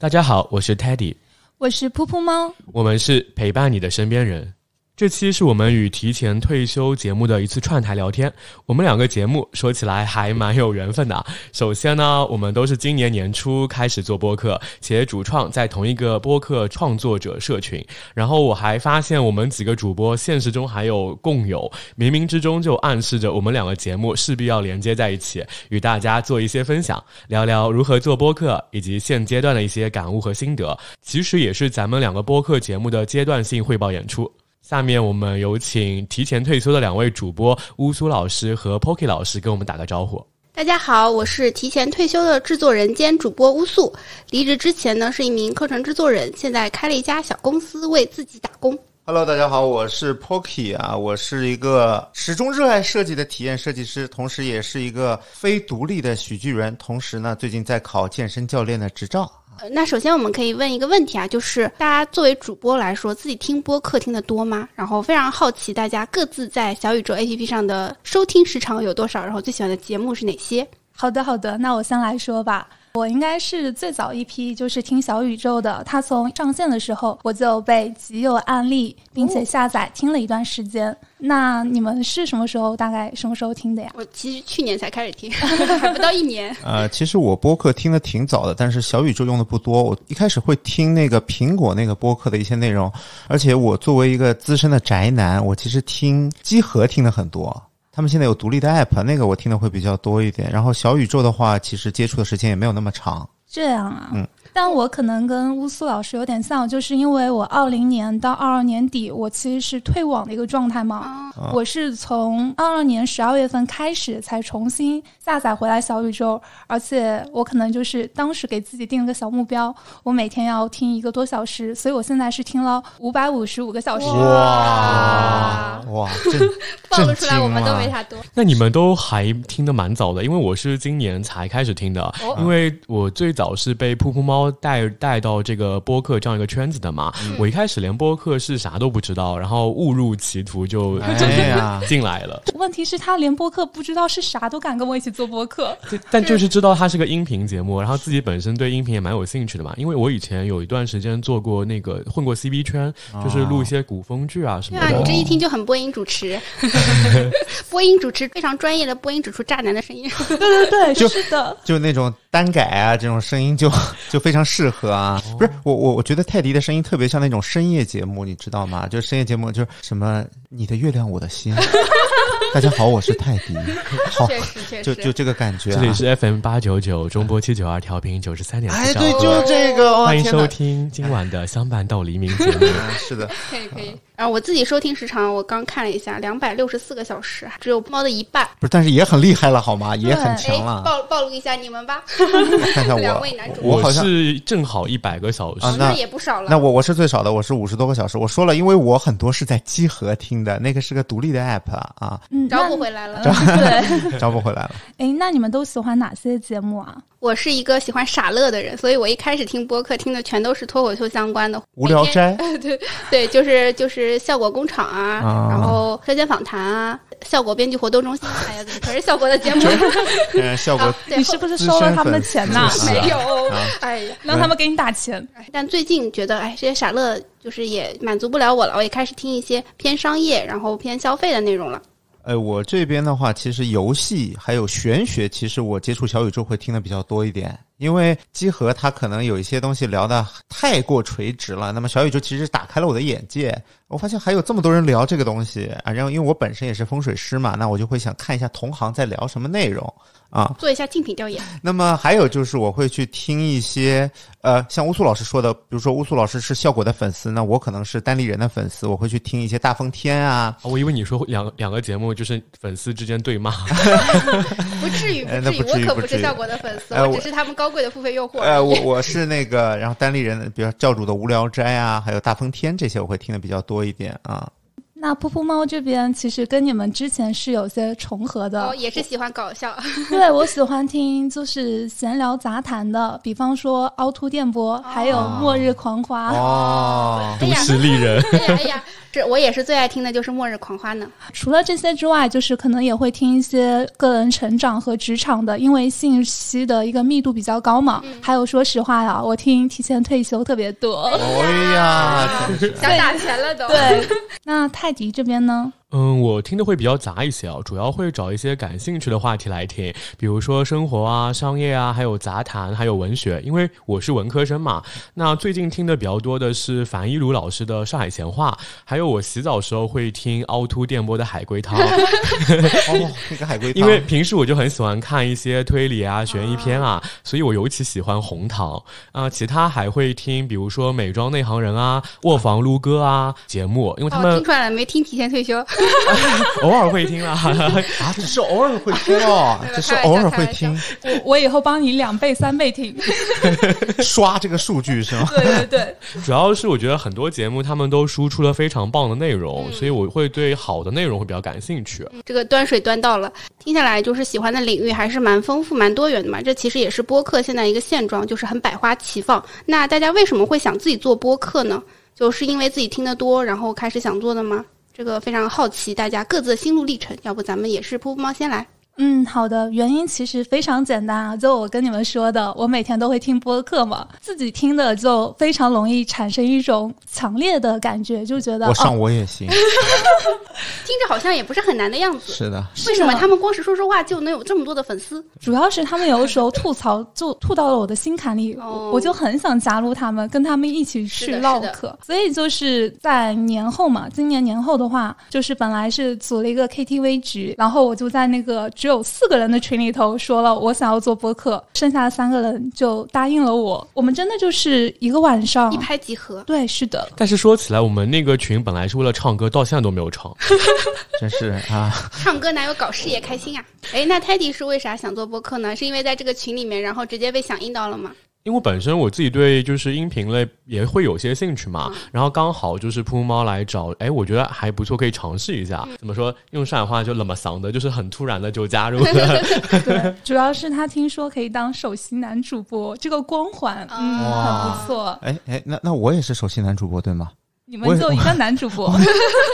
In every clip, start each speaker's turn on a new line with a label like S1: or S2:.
S1: 大家好，我是 Teddy，
S2: 我是噗噗猫，
S1: 我们是陪伴你的身边人。这期是我们与提前退休节目的一次串台聊天。我们两个节目说起来还蛮有缘分的。首先呢，我们都是今年年初开始做播客，且主创在同一个播客创作者社群。然后我还发现我们几个主播现实中还有共有，冥冥之中就暗示着我们两个节目势必要连接在一起，与大家做一些分享，聊聊如何做播客以及现阶段的一些感悟和心得。其实也是咱们两个播客节目的阶段性汇报演出。下面我们有请提前退休的两位主播乌苏老师和 Poki 老师跟我们打个招呼。
S3: 大家好，我是提前退休的制作人兼主播乌素。离职之前呢，是一名课程制作人，现在开了一家小公司，为自己打工。
S4: Hello，大家好，我是 Poki 啊，我是一个始终热爱设计的体验设计师，同时也是一个非独立的喜剧人，同时呢，最近在考健身教练的执照。
S3: 那首先我们可以问一个问题啊，就是大家作为主播来说，自己听播客听的多吗？然后非常好奇大家各自在小宇宙 APP 上的收听时长有多少，然后最喜欢的节目是哪些？
S2: 好的，好的，那我先来说吧。我应该是最早一批就是听小宇宙的，它从上线的时候我就被极有案例，并且下载听了一段时间。那你们是什么时候？大概什么时候听的呀？
S3: 我其实去年才开始听，还不到一年。
S4: 呃，其实我播客听的挺早的，但是小宇宙用的不多。我一开始会听那个苹果那个播客的一些内容，而且我作为一个资深的宅男，我其实听机核听的很多。他们现在有独立的 app，那个我听的会比较多一点。然后小宇宙的话，其实接触的时间也没有那么长。
S2: 这样啊，嗯。但我可能跟乌苏老师有点像，就是因为我二零年到二二年底，我其实是退网的一个状态嘛。我是从二二年十二月份开始才重新下载回来小宇宙，而且我可能就是当时给自己定了个小目标，我每天要听一个多小时，所以我现在是听了五百五十五个小时。
S4: 哇哇，
S3: 暴露 出来我们都没啥多。
S1: 那你们都还听的蛮早的，因为我是今年才开始听的，因为我最早是被噗噗猫。带带到这个播客这样一个圈子的嘛，我一开始连播客是啥都不知道，然后误入歧途就 进来了。
S2: 问题是，他连播客不知道是啥都敢跟我一起做播客，
S1: 但就是知道它是个音频节目，然后自己本身对音频也蛮有兴趣的嘛。因为我以前有一段时间做过那个混过 CB 圈，就是录一些古风剧啊什么的。
S3: 对啊，你这一听就很播音主持，播音主持非常专业的播音主持渣男的声音。
S2: 对对对，就是的，
S4: 就那种。单改啊，这种声音就就非常适合啊。不是我我我觉得泰迪的声音特别像那种深夜节目，你知道吗？就是深夜节目，就是什么你的月亮我的心。大家好，我是泰迪。好，就就这个感觉。
S1: 这里是 FM 八九九中波七九二调频九十三点
S4: 四。哎，对，就这个。
S1: 欢迎收听今晚的相伴到黎明节目。
S4: 是的，
S3: 可以可以。然后我自己收听时长，我刚看了一下，两百六十四个小时，只有猫的一半。
S4: 不是，但是也很厉害了，好吗？也很强了。
S3: 暴暴露一下你们吧。
S4: 看看我，
S3: 两位男主，
S1: 我好像是正好一百个小时
S3: 啊，那也不少了。
S4: 那我我是最少的，我是五十多个小时。我说了，因为我很多是在机合听的，那个是个独立的 app 啊。
S2: 嗯，
S3: 找不回来了，
S2: 对，
S4: 找不回来了。
S2: 哎，那你们都喜欢哪些节目啊？
S3: 我是一个喜欢傻乐的人，所以我一开始听播客听的全都是脱口秀相关的。
S4: 无聊斋，
S3: 对对，就是就是效果工厂啊，然后车间访谈啊，效果编辑活动中心，哎呀，怎么全是效果的节目？
S4: 效果，
S2: 你是不是收了他们的钱呐？
S3: 没有，哎呀，
S2: 让他们给你打钱。
S3: 但最近觉得，哎，这些傻乐就是也满足不了我了，我也开始听一些偏商业，然后偏消费的内容了。
S4: 哎，我这边的话，其实游戏还有玄学，其实我接触小宇宙会听的比较多一点，因为机核它可能有一些东西聊的太过垂直了。那么小宇宙其实打开了我的眼界，我发现还有这么多人聊这个东西啊。然后因为我本身也是风水师嘛，那我就会想看一下同行在聊什么内容。啊，
S3: 做一下竞品调研。
S4: 那么还有就是，我会去听一些，呃，像乌苏老师说的，比如说乌苏老师是效果的粉丝，那我可能是单立人的粉丝，我会去听一些大风天啊。
S1: 我以为你说两两个节目就是粉丝之间对骂，
S3: 不至于，不至于，我可不是效果的粉丝，我只是他们高贵的付费诱惑。
S4: 呃，我我是那个，然后单立人，比如教主的无聊斋啊，还有大风天这些，我会听的比较多一点啊。
S2: 那噗噗猫这边其实跟你们之前是有些重合的，
S3: 也是喜欢搞笑。
S2: 对，我喜欢听就是闲聊杂谈的，比方说凹凸电波，还有末日狂花。
S4: 哦，
S1: 都市丽人。
S3: 哎呀哎呀，是我也是最爱听的就是《末日狂欢》呢。
S2: 除了这些之外，就是可能也会听一些个人成长和职场的，因为信息的一个密度比较高嘛。还有，说实话呀，我听提前退休特别多。
S4: 哎呀，
S3: 想打钱了都。
S2: 对，那泰迪这边呢？
S1: 嗯，我听的会比较杂一些啊，主要会找一些感兴趣的话题来听，比如说生活啊、商业啊，还有杂谈，还有文学。因为我是文科生嘛，那最近听的比较多的是樊一茹老师的《上海闲话》，还有我洗澡时候会听凹凸电波的《海龟汤》。
S4: 哦，那个海龟汤。
S1: 因为平时我就很喜欢看一些推理啊、悬疑片啊，所以我尤其喜欢红糖啊。其他还会听，比如说美妆内行人啊、卧房撸歌啊节目，因为他们
S3: 听出来了没？听提前退休。
S1: 偶尔会听啊，
S4: 啊，只是偶尔会听哦，只是偶尔会听。
S2: 我我以后帮你两倍三倍听，
S4: 刷这个数据是吗？
S2: 对对对，
S1: 主要是我觉得很多节目他们都输出了非常棒的内容，所以我会对好的内容会比较感兴趣。
S3: 这个端水端到了，听下来就是喜欢的领域还是蛮丰富、蛮多元的嘛。这其实也是播客现在一个现状，就是很百花齐放。那大家为什么会想自己做播客呢？就是因为自己听得多，然后开始想做的吗？这个非常好奇，大家各自的心路历程，要不咱们也是噗噗猫先来。
S2: 嗯，好的。原因其实非常简单啊，就我跟你们说的，我每天都会听播客嘛，自己听的就非常容易产生一种强烈的感觉，就觉得
S4: 我上我也行，
S3: 听着好像也不是很难的样子。
S4: 是的，
S3: 为什么他们光是说说话就能有这么多的粉丝？
S2: 主要是他们有的时候吐槽就吐到了我的心坎里，我就很想加入他们，跟他们一起去唠嗑。所以就是在年后嘛，今年年后的话，就是本来是组了一个 KTV 局，然后我就在那个只有四个人的群里头说了我想要做播客，剩下的三个人就答应了我。我们真的就是一个晚上
S3: 一拍即合。
S2: 对，是的。
S1: 但是说起来，我们那个群本来是为了唱歌，到现在都没有唱，
S4: 真是啊！
S3: 唱歌哪有搞事业开心啊？哎，那泰迪是为啥想做播客呢？是因为在这个群里面，然后直接被响应到了吗？
S1: 因为本身我自己对就是音频类也会有些兴趣嘛，然后刚好就是噗噗猫来找，哎，我觉得还不错，可以尝试一下。怎么说？用上海话就那么嗓的，就是很突然的就加入了。
S2: 对，主要是他听说可以当首席男主播，这个光环嗯很不错。
S4: 哎哎，那那我也是首席男主播对吗？
S2: 你们就一个男主播，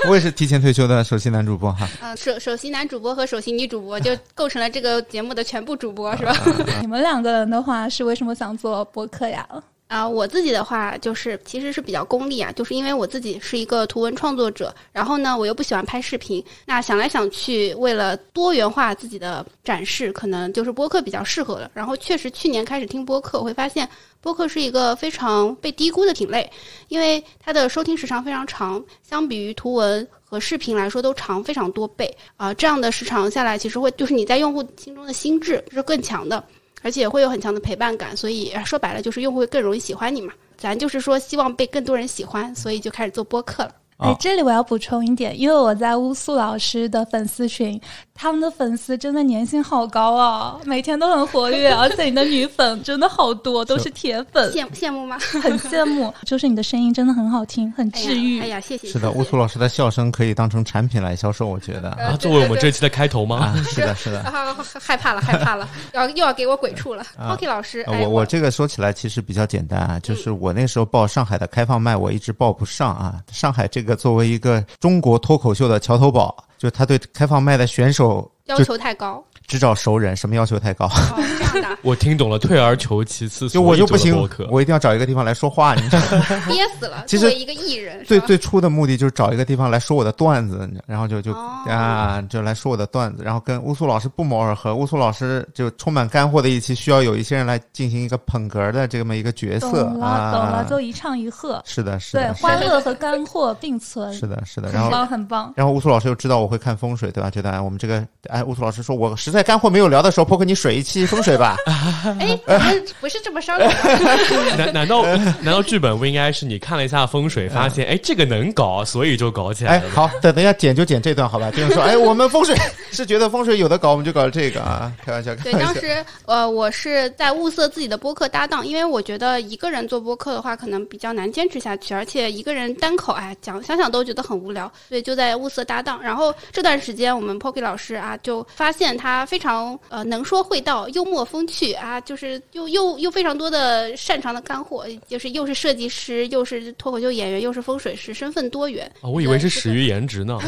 S4: 我也是提前退休的首席男主播哈。
S3: 啊，首首席男主播和首席女主播就构成了这个节目的全部主播是吧？
S2: 你们两个人的话是为什么想做播客呀？
S3: 啊，我自己的话就是其实是比较功利啊，就是因为我自己是一个图文创作者，然后呢我又不喜欢拍视频，那想来想去，为了多元化自己的展示，可能就是播客比较适合了。然后确实去年开始听播客，我会发现播客是一个非常被低估的品类，因为它的收听时长非常长，相比于图文和视频来说都长非常多倍啊。这样的时长下来，其实会就是你在用户心中的心智是更强的。而且会有很强的陪伴感，所以说白了就是用户会更容易喜欢你嘛。咱就是说希望被更多人喜欢，所以就开始做播客了。
S2: 哎，这里我要补充一点，因为我在乌苏老师的粉丝群。他们的粉丝真的粘性好高啊，每天都很活跃，而且你的女粉真的好多，都是铁粉，
S3: 羡羡慕吗？
S2: 很羡慕，就是你的声音真的很好听，很治愈。
S3: 哎呀，谢谢。
S4: 是的，乌苏老师的笑声可以当成产品来销售，我觉得
S1: 啊，作为我们这期的开头吗？
S4: 是的，是的。
S3: 害怕了，害怕了，要又要给我鬼畜了。Hockey 老师，
S4: 我我这个说起来其实比较简单啊，就是我那时候报上海的开放麦，我一直报不上啊。上海这个作为一个中国脱口秀的桥头堡。就他对开放麦的选手
S3: 要求太高，
S4: 只找熟人，什么要求太高？
S3: 的，
S1: 我听懂了，退而求其次，
S4: 就我就不行，我一定要找一个地方来说话，你知道
S3: 憋死了。
S4: 其实
S3: 一个艺人，
S4: 最最初的目的就是找一个地方来说我的段子，然后就就啊，就来说我的段子，然后跟乌苏老师不谋而合。乌苏老师就充满干货的一期，需要有一些人来进行一个捧哏的这么一个角色
S2: 啊，懂了，就一唱一和。
S4: 是的，是的，
S2: 对，欢乐和干货并存。
S4: 是的，是的，然后
S2: 很棒，很棒。
S4: 然后乌苏老师又知道我会看风水，对吧？觉得哎我们这个，哎，乌苏老师说我实在干货没有聊的时候，破克你水一期风水吧。
S3: 哎，不是不是这么商量
S1: 的。难难道难道剧本不应该是你看了一下风水，发现哎这个能搞，所以就搞起来了？
S4: 哎，好，等等一下剪就剪这段好吧？就是说，哎，我们风水是觉得风水有的搞，我们就搞这个啊，开玩笑。
S3: 玩笑对，当时呃，我是在物色自己的播客搭档，因为我觉得一个人做播客的话，可能比较难坚持下去，而且一个人单口哎讲想想都觉得很无聊，所以就在物色搭档。然后这段时间我们 Pocky 老师啊，就发现他非常呃能说会道、幽默风趣啊，就是又又又非常多的擅长的干货，就是又是设计师，又是脱口秀演员，又是风水师，身份多元。
S1: 啊，我以为是始于颜值呢。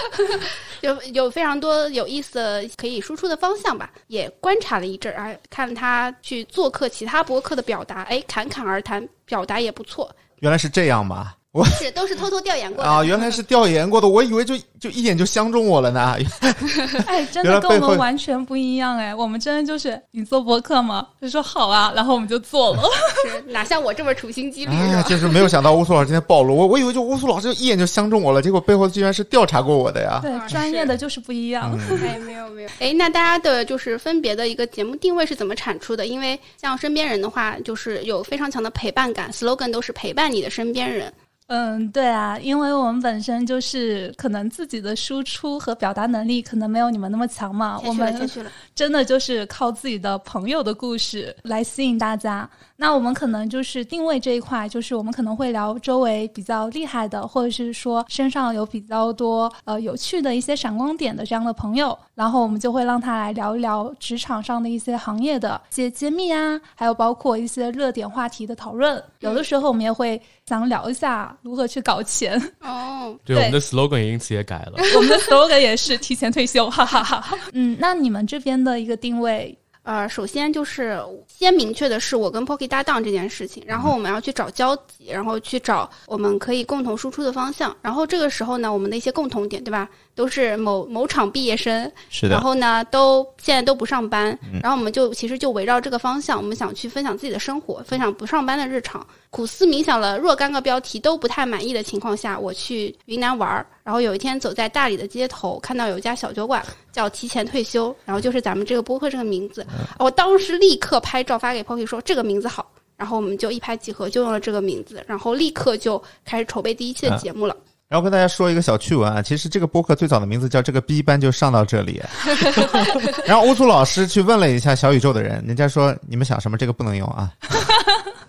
S3: 有有非常多有意思的可以输出的方向吧，也观察了一阵儿啊，看他去做客其他博客的表达，哎，侃侃而谈，表达也不错，
S4: 原来是这样嘛？我
S3: 是都是偷偷调研过的
S4: 啊，原来是调研过的，我以为就就一眼就相中我了呢。
S2: 哎，真的跟我们完全不一样哎，我们真的就是你做博客吗？就说好啊，然后我们就做了。
S3: 是哪像我这么处心积虑？
S4: 哎，就是没有想到乌苏老师今天暴露我，我以为就乌苏老师就一眼就相中我了，结果背后居然是调查过我的呀。
S2: 对，专业的就是不一样。
S3: 哎，没有没有。哎，那大家的就是分别的一个节目定位是怎么产出的？因为像身边人的话，就是有非常强的陪伴感，slogan 都是陪伴你的身边人。
S2: 嗯，对啊，因为我们本身就是可能自己的输出和表达能力可能没有你们那么强嘛，我们真的就是靠自己的朋友的故事来吸引大家。那我们可能就是定位这一块，就是我们可能会聊周围比较厉害的，或者是说身上有比较多呃有趣的一些闪光点的这样的朋友，然后我们就会让他来聊一聊职场上的一些行业的一些揭秘啊，还有包括一些热点话题的讨论。有的时候我们也会想聊一下如何去搞钱
S3: 哦。
S1: 对，我们的 slogan 也因此也改了，
S2: 我们的 slogan 也是提前退休，哈哈哈。嗯，那你们这边的一个定位？
S3: 呃，首先就是先明确的是我跟 Pocky 搭档这件事情，然后我们要去找交集，然后去找我们可以共同输出的方向，然后这个时候呢，我们的一些共同点，对吧？都是某某厂毕业生，
S4: 是的。
S3: 然后呢，都现在都不上班，然后我们就其实就围绕这个方向，我们想去分享自己的生活，分享不上班的日常。苦思冥想了若干个标题都不太满意的情况下，我去云南玩儿。然后有一天走在大理的街头，看到有一家小酒馆叫“提前退休”，然后就是咱们这个播客这个名字。我当时立刻拍照发给 Pocky 说这个名字好，然后我们就一拍即合，就用了这个名字，然后立刻就开始筹备第一期的节目了。
S4: 然后跟大家说一个小趣闻啊，其实这个播客最早的名字叫“这个 B 班”，就上到这里。然后乌苏老师去问了一下小宇宙的人，人家说你们想什么？这个不能用啊。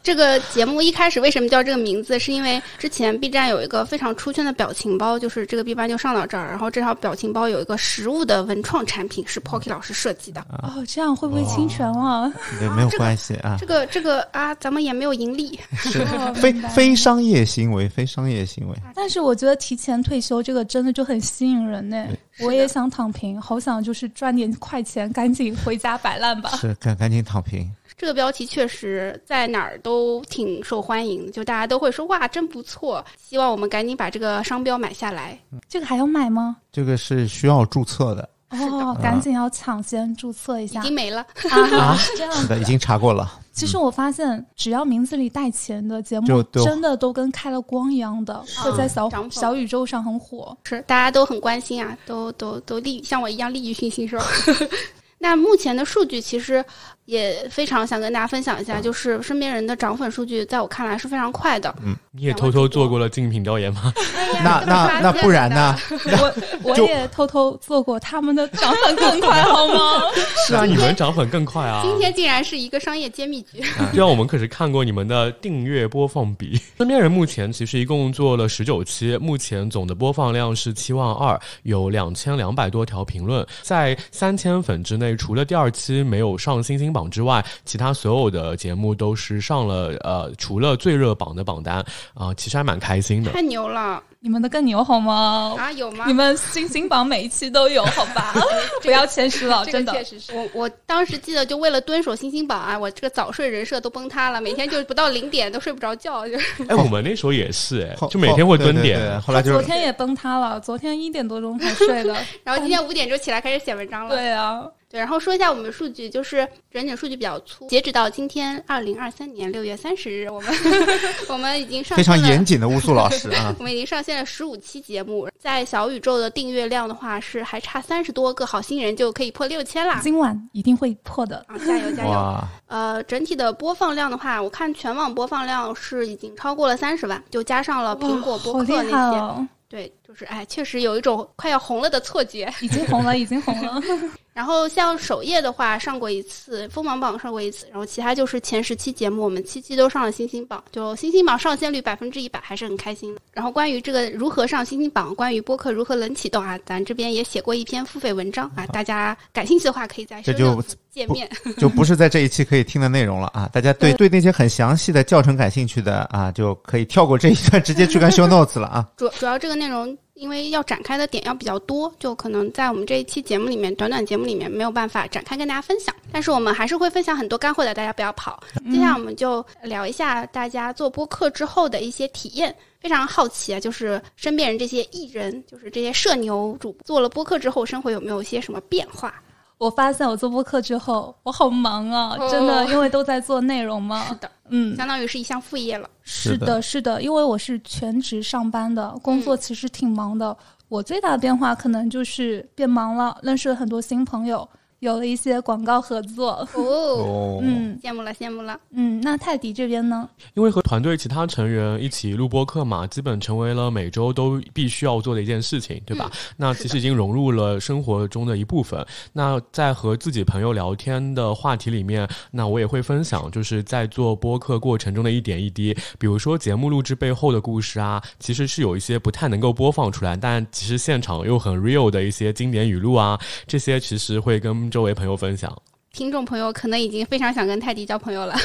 S3: 这个节目一开始为什么叫这个名字？是因为之前 B 站有一个非常出圈的表情包，就是这个 B 班就上到这儿，然后这条表情包有一个实物的文创产品是 Pocky 老师设计的。
S2: 哦，这样会不会侵权了？
S4: 对，没有关系啊。
S3: 这个这个啊，咱们也没有盈利，
S4: 是 非非商业行为，非商业行为。
S2: 但是我觉得提前退休这个真的就很吸引人呢。我也想躺平，好想就是赚点快钱，赶紧回家摆烂吧。
S4: 是，赶赶紧躺平。
S3: 这个标题确实在哪儿都挺受欢迎，就大家都会说哇，真不错。希望我们赶紧把这个商标买下来。
S2: 这个还要买吗？
S4: 这个是需要注册的。
S2: 哦，赶紧要抢先注册一下。
S3: 已经没了
S2: 啊！这样
S4: 是的，已经查过了。
S2: 其实我发现，只要名字里带钱的节目，真的都跟开了光一样的，会在小小宇宙上很火。
S3: 是，大家都很关心啊，都都都利像我一样利欲熏心，是吧？那目前的数据其实也非常想跟大家分享一下，就是身边人的涨粉数据，在我看来是非常快的。
S4: 嗯，
S1: 你也偷偷做过了竞品调研吗？
S4: 那那 那不然呢？
S2: 我我也偷偷做过，他们的涨粉更快好吗？
S1: 是啊，你们涨粉更快啊！
S3: 今天竟然是一个商业揭秘局。
S1: 对啊，我们可是看过你们的订阅播放比。身边人目前其实一共做了十九期，目前总的播放量是七万二，有两千两百多条评论，在三千粉之内。除了第二期没有上星星榜之外，其他所有的节目都是上了呃，除了最热榜的榜单啊，其实还蛮开心的。
S3: 太牛了！
S2: 你们的更牛好吗？
S3: 啊，有吗？
S2: 你们星星榜每一期都有，好吧？不要谦虚了，真的。
S3: 确实是我，我当时记得就为了蹲守星星榜啊，我这个早睡人设都崩塌了，每天就不到零点都睡不着觉。就
S1: 哎，我们那时候也是哎，就每天会蹲点，
S4: 后来就
S2: 昨天也崩塌了，昨天一点多钟才睡的，
S3: 然后今天五点钟起来开始写文章了。
S2: 对啊。
S3: 对，然后说一下我们的数据，就是整体数据比较粗。截止到今天二零二三年六月三十日，我们 我们已经上线
S4: 非常严谨的乌苏老师啊，
S3: 我们已经上线了十五期节目，在小宇宙的订阅量的话是还差三十多个好心人就可以破六千啦。
S2: 今晚一定会破的
S3: 啊！加油加油！呃，整体的播放量的话，我看全网播放量是已经超过了三十万，就加上了苹果播客那些。对，就是哎，确实有一种快要红了的错觉。
S2: 已经红了，已经红了。
S3: 然后像首页的话，上过一次锋芒榜上过一次，然后其他就是前十期节目，我们七期都上了星星榜，就星星榜上线率百分之一百，还是很开心的。然后关于这个如何上星星榜，关于播客如何冷启动啊，咱这边也写过一篇付费文章啊，大家感兴趣的话可以在
S4: 这就
S3: 界面，
S4: 就不是在这一期可以听的内容了啊！大家对对那些很详细的教程感兴趣的啊，就可以跳过这一段，直接去看 show notes 了啊。
S3: 主主要这个内容。因为要展开的点要比较多，就可能在我们这一期节目里面，短短节目里面没有办法展开跟大家分享。但是我们还是会分享很多干货的，大家不要跑。接下来我们就聊一下大家做播客之后的一些体验。非常好奇啊，就是身边人这些艺人，就是这些社牛主做了播客之后，生活有没有一些什么变化？
S2: 我发现我做播客之后，我好忙啊，真的，因为都在做内容嘛。
S3: 是的，
S2: 嗯，
S3: 相当于是一项副业了。
S2: 是的，是的，因为我是全职上班的，工作其实挺忙的。我最大的变化可能就是变忙了，认识了很多新朋友。有了一些广告合作
S3: 哦，嗯，羡慕了，羡慕了，
S2: 嗯，那泰迪这边呢？
S1: 因为和团队其他成员一起录播客嘛，基本成为了每周都必须要做的一件事情，对吧？那其实已经融入了生活中的一部分。那在和自己朋友聊天的话题里面，那我也会分享，就是在做播客过程中的一点一滴，比如说节目录制背后的故事啊，其实是有一些不太能够播放出来，但其实现场又很 real 的一些经典语录啊，这些其实会跟。周围朋友分享，
S3: 听众朋友可能已经非常想跟泰迪交朋友了，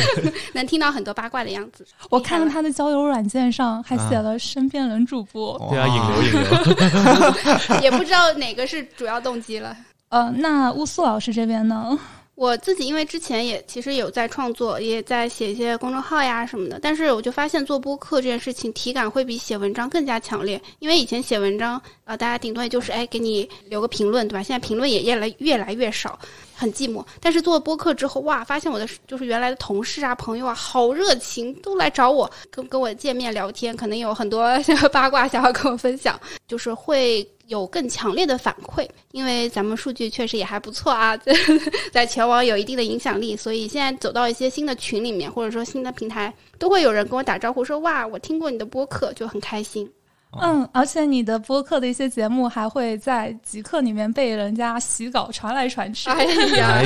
S3: 能听到很多八卦的样子。
S2: 我看到他的交友软件上还写了身边人主播，
S1: 对啊，引流引流，
S3: 也不知道哪个是主要动机了。
S2: 呃，那乌苏老师这边呢？
S3: 我自己因为之前也其实有在创作，也在写一些公众号呀什么的，但是我就发现做播客这件事情体感会比写文章更加强烈。因为以前写文章，啊，大家顶多也就是哎给你留个评论，对吧？现在评论也越来越来越少，很寂寞。但是做播客之后，哇，发现我的就是原来的同事啊、朋友啊，好热情，都来找我跟跟我见面聊天，可能有很多 八卦想要跟我分享，就是会。有更强烈的反馈，因为咱们数据确实也还不错啊，在在全网有一定的影响力，所以现在走到一些新的群里面，或者说新的平台，都会有人跟我打招呼说：“哇，我听过你的播客，就很开心。”
S2: 嗯，而且你的播客的一些节目还会在极客里面被人家洗稿传来传去。
S3: 哎呀，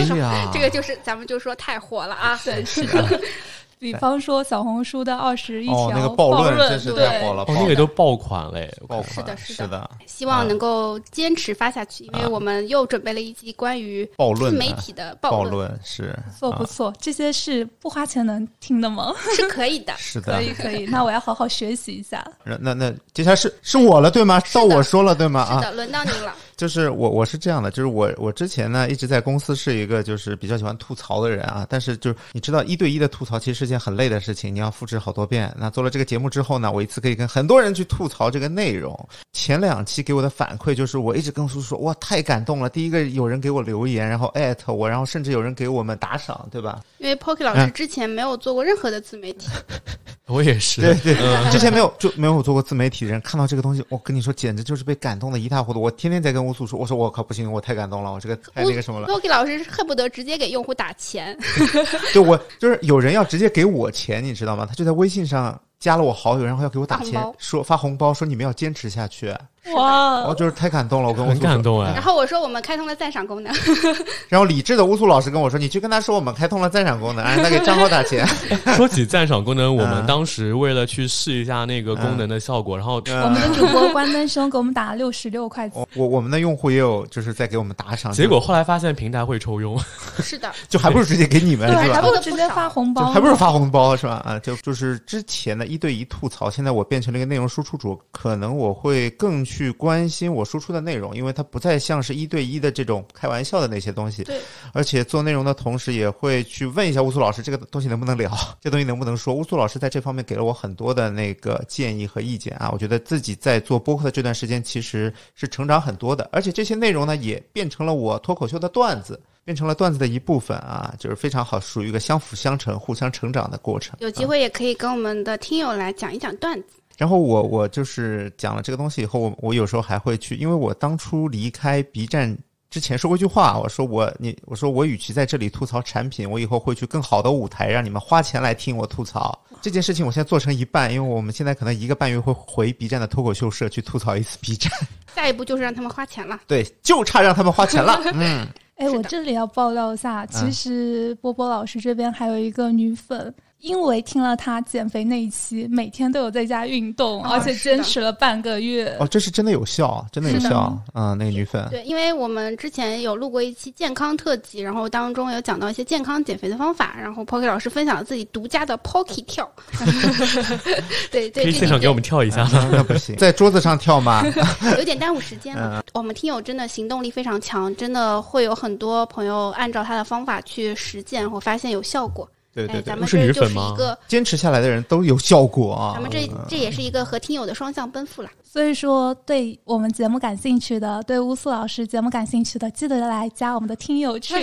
S3: 这个就是咱们就说太火了啊！
S2: 对，是的。比方说小红书的二十一条
S4: 那个暴论真是太火了，
S1: 那个都爆款嘞，
S4: 爆款
S3: 是的，
S4: 是的。
S3: 希望能够坚持发下去，因为我们又准备了一集关于
S4: 暴论
S3: 自媒体的
S4: 暴
S3: 论，
S4: 是
S2: 不错不错。这些是不花钱能听的吗？
S3: 是可以的，
S4: 是的，
S2: 可以可以。那我要好好学习一下。
S4: 那那接下来是是我了对吗？到我说了对吗？
S3: 啊，是的，轮到您了。
S4: 就是我我是这样的，就是我我之前呢一直在公司是一个就是比较喜欢吐槽的人啊，但是就是你知道一对一的吐槽其实是件很累的事情，你要复制好多遍。那做了这个节目之后呢，我一次可以跟很多人去吐槽这个内容。前两期给我的反馈就是我一直跟叔叔说哇太感动了，第一个有人给我留言，然后艾特我，然后甚至有人给我们打赏，对吧？
S3: 因为 Pocky 老师之前没有做过任何的自媒体，
S1: 我也是，
S4: 对对，之前没有就没有做过自媒体的人看到这个东西，我跟你说简直就是被感动的一塌糊涂。我天天在跟乌苏说，我说我靠。不行，我太感动了，我这个太那个什么了。
S3: Loki 老师恨不得直接给用户打钱，
S4: 对我就是有人要直接给我钱，你知道吗？他就在微信上加了我好友，然后要给我打钱，说发红包，说你们要坚持下去。
S2: 哇！
S4: 然后就是太感动了，我跟
S1: 很感动哎。
S3: 然后我说我们开通了赞赏功能，
S4: 然后理智的乌苏老师跟我说，你去跟他说我们开通了赞赏功能，让他给账号打钱。
S1: 说起赞赏功能，我们当时为了去试一下那个功能的效果，然后
S2: 我们的主播关灯兄给我们打了六十六块钱。
S4: 我我们的用户也有就是在给我们打赏，
S1: 结果后来发现平台会抽佣。
S3: 是的，
S4: 就还不如直接给你们，是吧？
S2: 还不如直接发红包，
S4: 还不如发红包是吧？啊，就就是之前的一对一吐槽，现在我变成了一个内容输出主，可能我会更去关心。我输出的内容，因为它不再像是一对一的这种开玩笑的那些东西，
S3: 对，
S4: 而且做内容的同时也会去问一下乌苏老师，这个东西能不能聊，这东西能不能说。乌苏老师在这方面给了我很多的那个建议和意见啊，我觉得自己在做播客的这段时间其实是成长很多的，而且这些内容呢也变成了我脱口秀的段子，变成了段子的一部分啊，就是非常好，属于一个相辅相成、互相成长的过程。
S3: 有机会也可以跟我们的听友来讲一讲段子。
S4: 然后我我就是讲了这个东西以后，我我有时候还会去，因为我当初离开 B 站之前说过一句话，我说我你我说我与其在这里吐槽产品，我以后会去更好的舞台让你们花钱来听我吐槽这件事情。我现在做成一半，因为我们现在可能一个半月会回 B 站的脱口秀社去吐槽一次 B 站。
S3: 下一步就是让他们花钱了。
S4: 对，就差让他们花钱了。嗯，
S2: 哎，我这里要爆料一下，其实波波老师这边还有一个女粉。因为听了他减肥那一期，每天都有在家运动，而且坚持了半个月。
S4: 哦，这是真的有效，真的有效。嗯，那个女粉。
S3: 对，因为我们之前有录过一期健康特辑，然后当中有讲到一些健康减肥的方法，然后 Pocky 老师分享了自己独家的 Pocky 跳。对对，
S1: 可以现场给我们跳一下
S4: 吗？那不行，在桌子上跳吗？
S3: 有点耽误时间了。我们听友真的行动力非常强，真的会有很多朋友按照他的方法去实践，我发现有效果。
S4: 对对对，
S3: 咱们这就是一个
S4: 坚持下来的人都有效果啊。
S3: 咱们这这也是一个和听友的双向奔赴啦。
S2: 所以说，对我们节目感兴趣的，对乌苏老师节目感兴趣的，记得来加我们的听友群。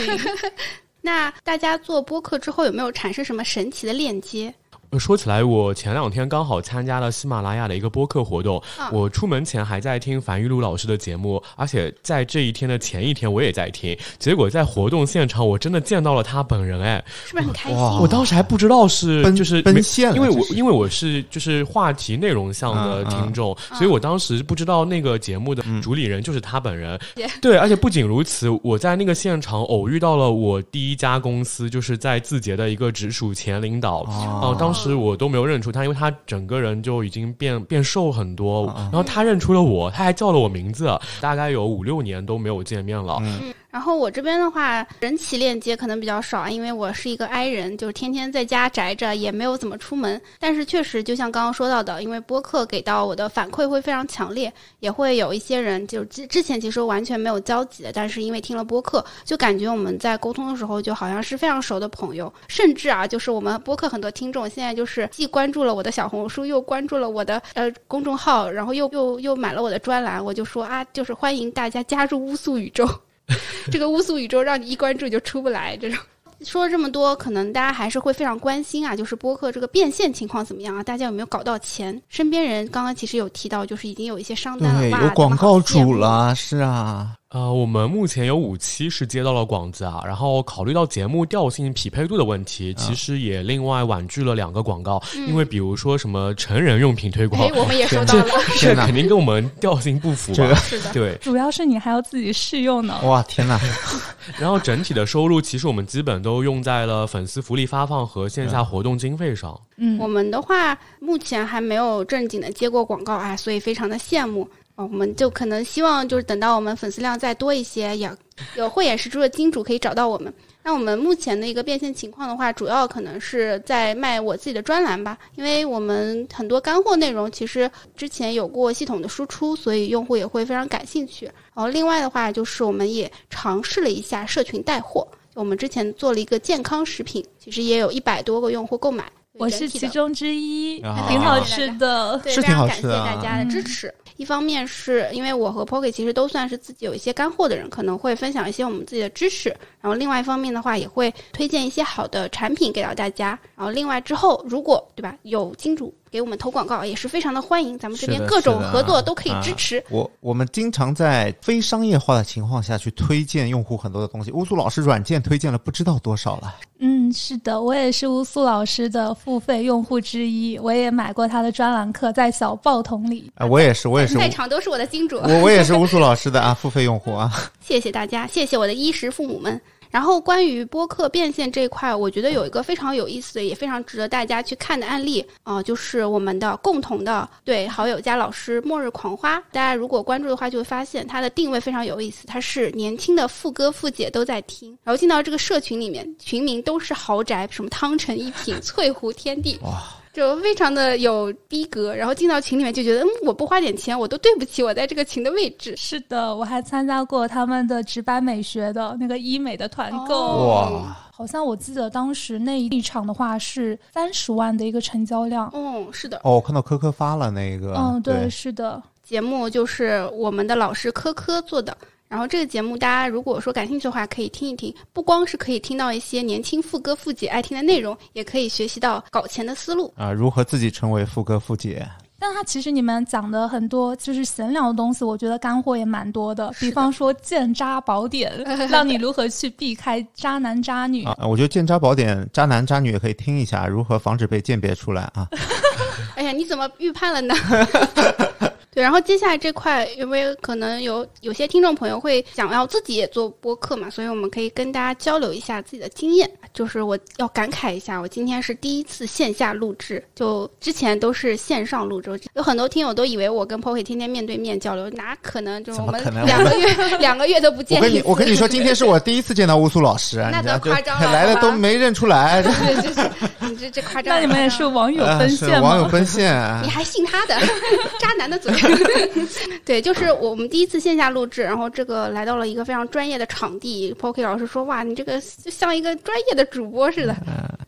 S3: 那大家做播客之后，有没有产生什么神奇的链接？
S1: 说起来，我前两天刚好参加了喜马拉雅的一个播客活动。我出门前还在听樊玉露老师的节目，而且在这一天的前一天我也在听。结果在活动现场，我真的见到了他本人，哎，
S3: 是不是很开心？
S1: 我当时还不知道是就是
S4: 奔现，
S1: 因为我因为我是就是话题内容向的听众，所以我当时不知道那个节目的主理人就是他本人。对，而且不仅如此，我在那个现场偶遇到了我第一家公司，就是在字节的一个直属前领导。哦，当时。是我都没有认出他，因为他整个人就已经变变瘦很多。然后他认出了我，他还叫了我名字。大概有五六年都没有见面了。
S3: 嗯。然后我这边的话，人奇链接可能比较少，因为我是一个 I 人，就是天天在家宅着，也没有怎么出门。但是确实，就像刚刚说到的，因为播客给到我的反馈会非常强烈，也会有一些人就之之前其实完全没有交集的，但是因为听了播客，就感觉我们在沟通的时候就好像是非常熟的朋友。甚至啊，就是我们播客很多听众现在就是既关注了我的小红书，又关注了我的呃公众号，然后又又又买了我的专栏，我就说啊，就是欢迎大家加入乌素宇宙。这个乌苏宇宙让你一关注就出不来，这种说了这么多，可能大家还是会非常关心啊，就是播客这个变现情况怎么样啊？大家有没有搞到钱？身边人刚刚其实有提到，就是已经有一些商单了，
S4: 有广告主了，是啊。
S1: 呃，我们目前有五期是接到了广子啊，然后考虑到节目调性匹配度的问题，其实也另外婉拒了两个广告，因为比如说什么成人用品推广，
S3: 我们也收到了，
S1: 这肯定跟我们调性不符，
S3: 是的，
S1: 对，
S2: 主要是你还要自己试用呢。
S4: 哇，天哪！
S1: 然后整体的收入，其实我们基本都用在了粉丝福利发放和线下活动经费上。
S3: 嗯，我们的话目前还没有正经的接过广告啊，所以非常的羡慕。我们就可能希望，就是等到我们粉丝量再多一些，有有慧眼识珠的金主可以找到我们。那我们目前的一个变现情况的话，主要可能是在卖我自己的专栏吧，因为我们很多干货内容其实之前有过系统的输出，所以用户也会非常感兴趣。然后另外的话，就是我们也尝试了一下社群带货，我们之前做了一个健康食品，其实也有一百多个用户购买。
S2: 我是其中之一，挺好吃的，
S3: 对，非常感谢大家的支持。一方面是因为我和 Pocky 其实都算是自己有一些干货的人，可能会分享一些我们自己的知识。然后另外一方面的话，也会推荐一些好的产品给到大家。然后另外之后，如果对吧，有金主。给我们投广告也是非常的欢迎，咱们这边各种合作都可以支持。
S4: 我我们经常在非商业化的情况下去推荐用户很多的东西。乌苏老师软件推荐了不知道多少了。
S2: 嗯，是的，我也是乌苏老师的付费用户之一，我也买过他的专栏课，在小报童里。
S4: 啊，我也是，我也是，
S3: 在场都是我的金主。
S4: 我我也是乌苏老师的啊，付费用户啊。
S3: 谢谢大家，谢谢我的衣食父母们。然后关于播客变现这一块，我觉得有一个非常有意思的，也非常值得大家去看的案例啊，就是我们的共同的对好友加老师末日狂花。大家如果关注的话，就会发现它的定位非常有意思，它是年轻的富哥富姐都在听，然后进到这个社群里面，群名都是豪宅，什么汤臣一品、翠湖天地。哇。就非常的有逼格，然后进到群里面就觉得，嗯，我不花点钱，我都对不起我在这个群的位置。
S2: 是的，我还参加过他们的直白美学的那个医美的团购，
S4: 哇，
S2: 好像我记得当时那一场的话是三十万的一个成交量。
S3: 嗯，是的。
S4: 哦，我看到科科发了那个。
S2: 嗯，对，是的。
S3: 节目就是我们的老师科科做的。然后这个节目，大家如果说感兴趣的话，可以听一听。不光是可以听到一些年轻富哥富姐爱听的内容，也可以学习到搞钱的思路
S4: 啊，如何自己成为富哥富姐。
S2: 但他其实你们讲的很多就是闲聊的东西，我觉得干货也蛮多的。比方说鉴渣宝典，让你如何去避开渣男渣女。
S4: 啊，我觉得鉴渣宝典，渣男渣女也可以听一下，如何防止被鉴别出来啊。
S3: 哎呀，你怎么预判了呢？对，然后接下来这块，因为可能有有些听众朋友会想要自己也做播客嘛，所以我们可以跟大家交流一下自己的经验。就是我要感慨一下，我今天是第一次线下录制，就之前都是线上录制。有很多听友都以为我跟 Pocky 天天面对面交流，哪可能？就是我们两个月两个月都不见。
S4: 我跟你我跟你说，今天是我第一次见到乌苏老师，
S3: 那都夸张了，
S4: 来了都没认出来。
S3: 对，就是你这这夸张。
S2: 那你们也是网友奔现
S4: 吗？网友奔现，
S3: 你还信他的 渣男的嘴？对，就是我们第一次线下录制，然后这个来到了一个非常专业的场地。Pocky 老师说：“哇，你这个就像一个专业的主播似的。”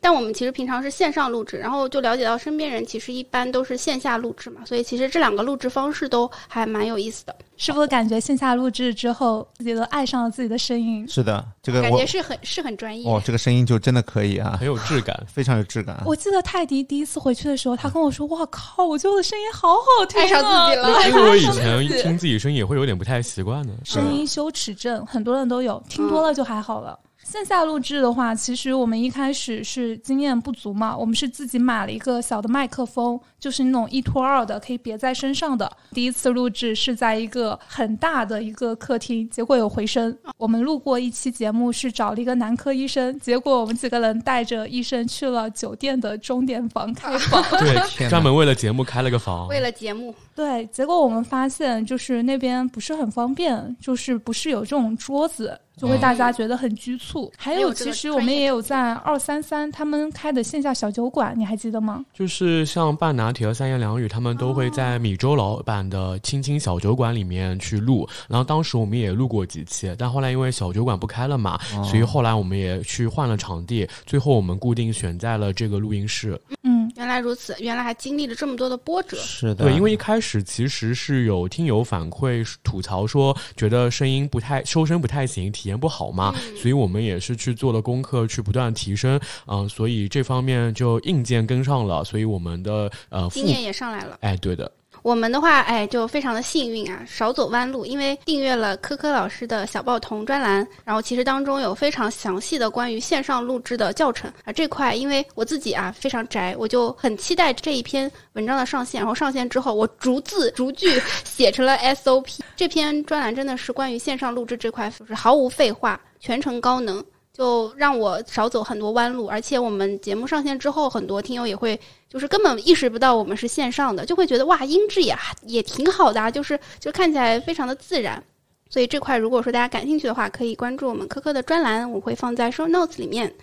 S3: 但我们其实平常是线上录制，然后就了解到身边人其实一般都是线下录制嘛，所以其实这两个录制方式都还蛮有意思的。
S2: 是不是感觉线下录制之后，自己都爱上了自己的声音？
S4: 是的，这个
S3: 感觉是很是很专业。
S4: 哦，这个声音就真的可以啊，
S1: 很有质感，
S4: 非常有质感。
S2: 我记得泰迪第一次回去的时候，他跟我说：“哇靠，我觉得我的声音好好听，
S3: 爱上自己了。”
S1: 因为我以前听自己声音也会有点不太习惯的，
S2: 声音羞耻症很多人都有，听多了就还好了。线下录制的话，其实我们一开始是经验不足嘛，我们是自己买了一个小的麦克风，就是那种一拖二的，可以别在身上的。第一次录制是在一个很大的一个客厅，结果有回声。我们录过一期节目，是找了一个男科医生，结果我们几个人带着医生去了酒店的钟点房开房，
S1: 对，专门为了节目开了个房，
S3: 为了节目。
S2: 对，结果我们发现就是那边不是很方便，就是不是有这种桌子。就会大家觉得很局促。还有，其实我们也有在二三三他们开的线下小酒馆，你还记得吗？
S1: 就是像半拿铁和三言两语，他们都会在米粥老板的青青小酒馆里面去录。然后当时我们也录过几期，但后来因为小酒馆不开了嘛，所以后来我们也去换了场地。最后我们固定选在了这个录音室。
S3: 嗯，原来如此，原来还经历了这么多的波折。
S4: 是的，
S1: 对，因为一开始其实是有听友反馈吐槽说，觉得声音不太收声不太行，体验不好嘛，所以我们也是去做了功课，去不断提升，嗯，所以这方面就硬件跟上了，所以我们的呃
S3: 经验也上来了。
S1: 哎，对的。
S3: 我们的话，哎，就非常的幸运啊，少走弯路，因为订阅了科科老师的小报童专栏，然后其实当中有非常详细的关于线上录制的教程啊，这块因为我自己啊非常宅，我就很期待这一篇文章的上线，然后上线之后，我逐字逐句 写成了 SOP，这篇专栏真的是关于线上录制这块，就是毫无废话，全程高能。就让我少走很多弯路，而且我们节目上线之后，很多听友也会就是根本意识不到我们是线上的，就会觉得哇，音质也也挺好的，啊就是就看起来非常的自然。所以这块如果说大家感兴趣的话，可以关注我们科科的专栏，我会放在 show notes 里面。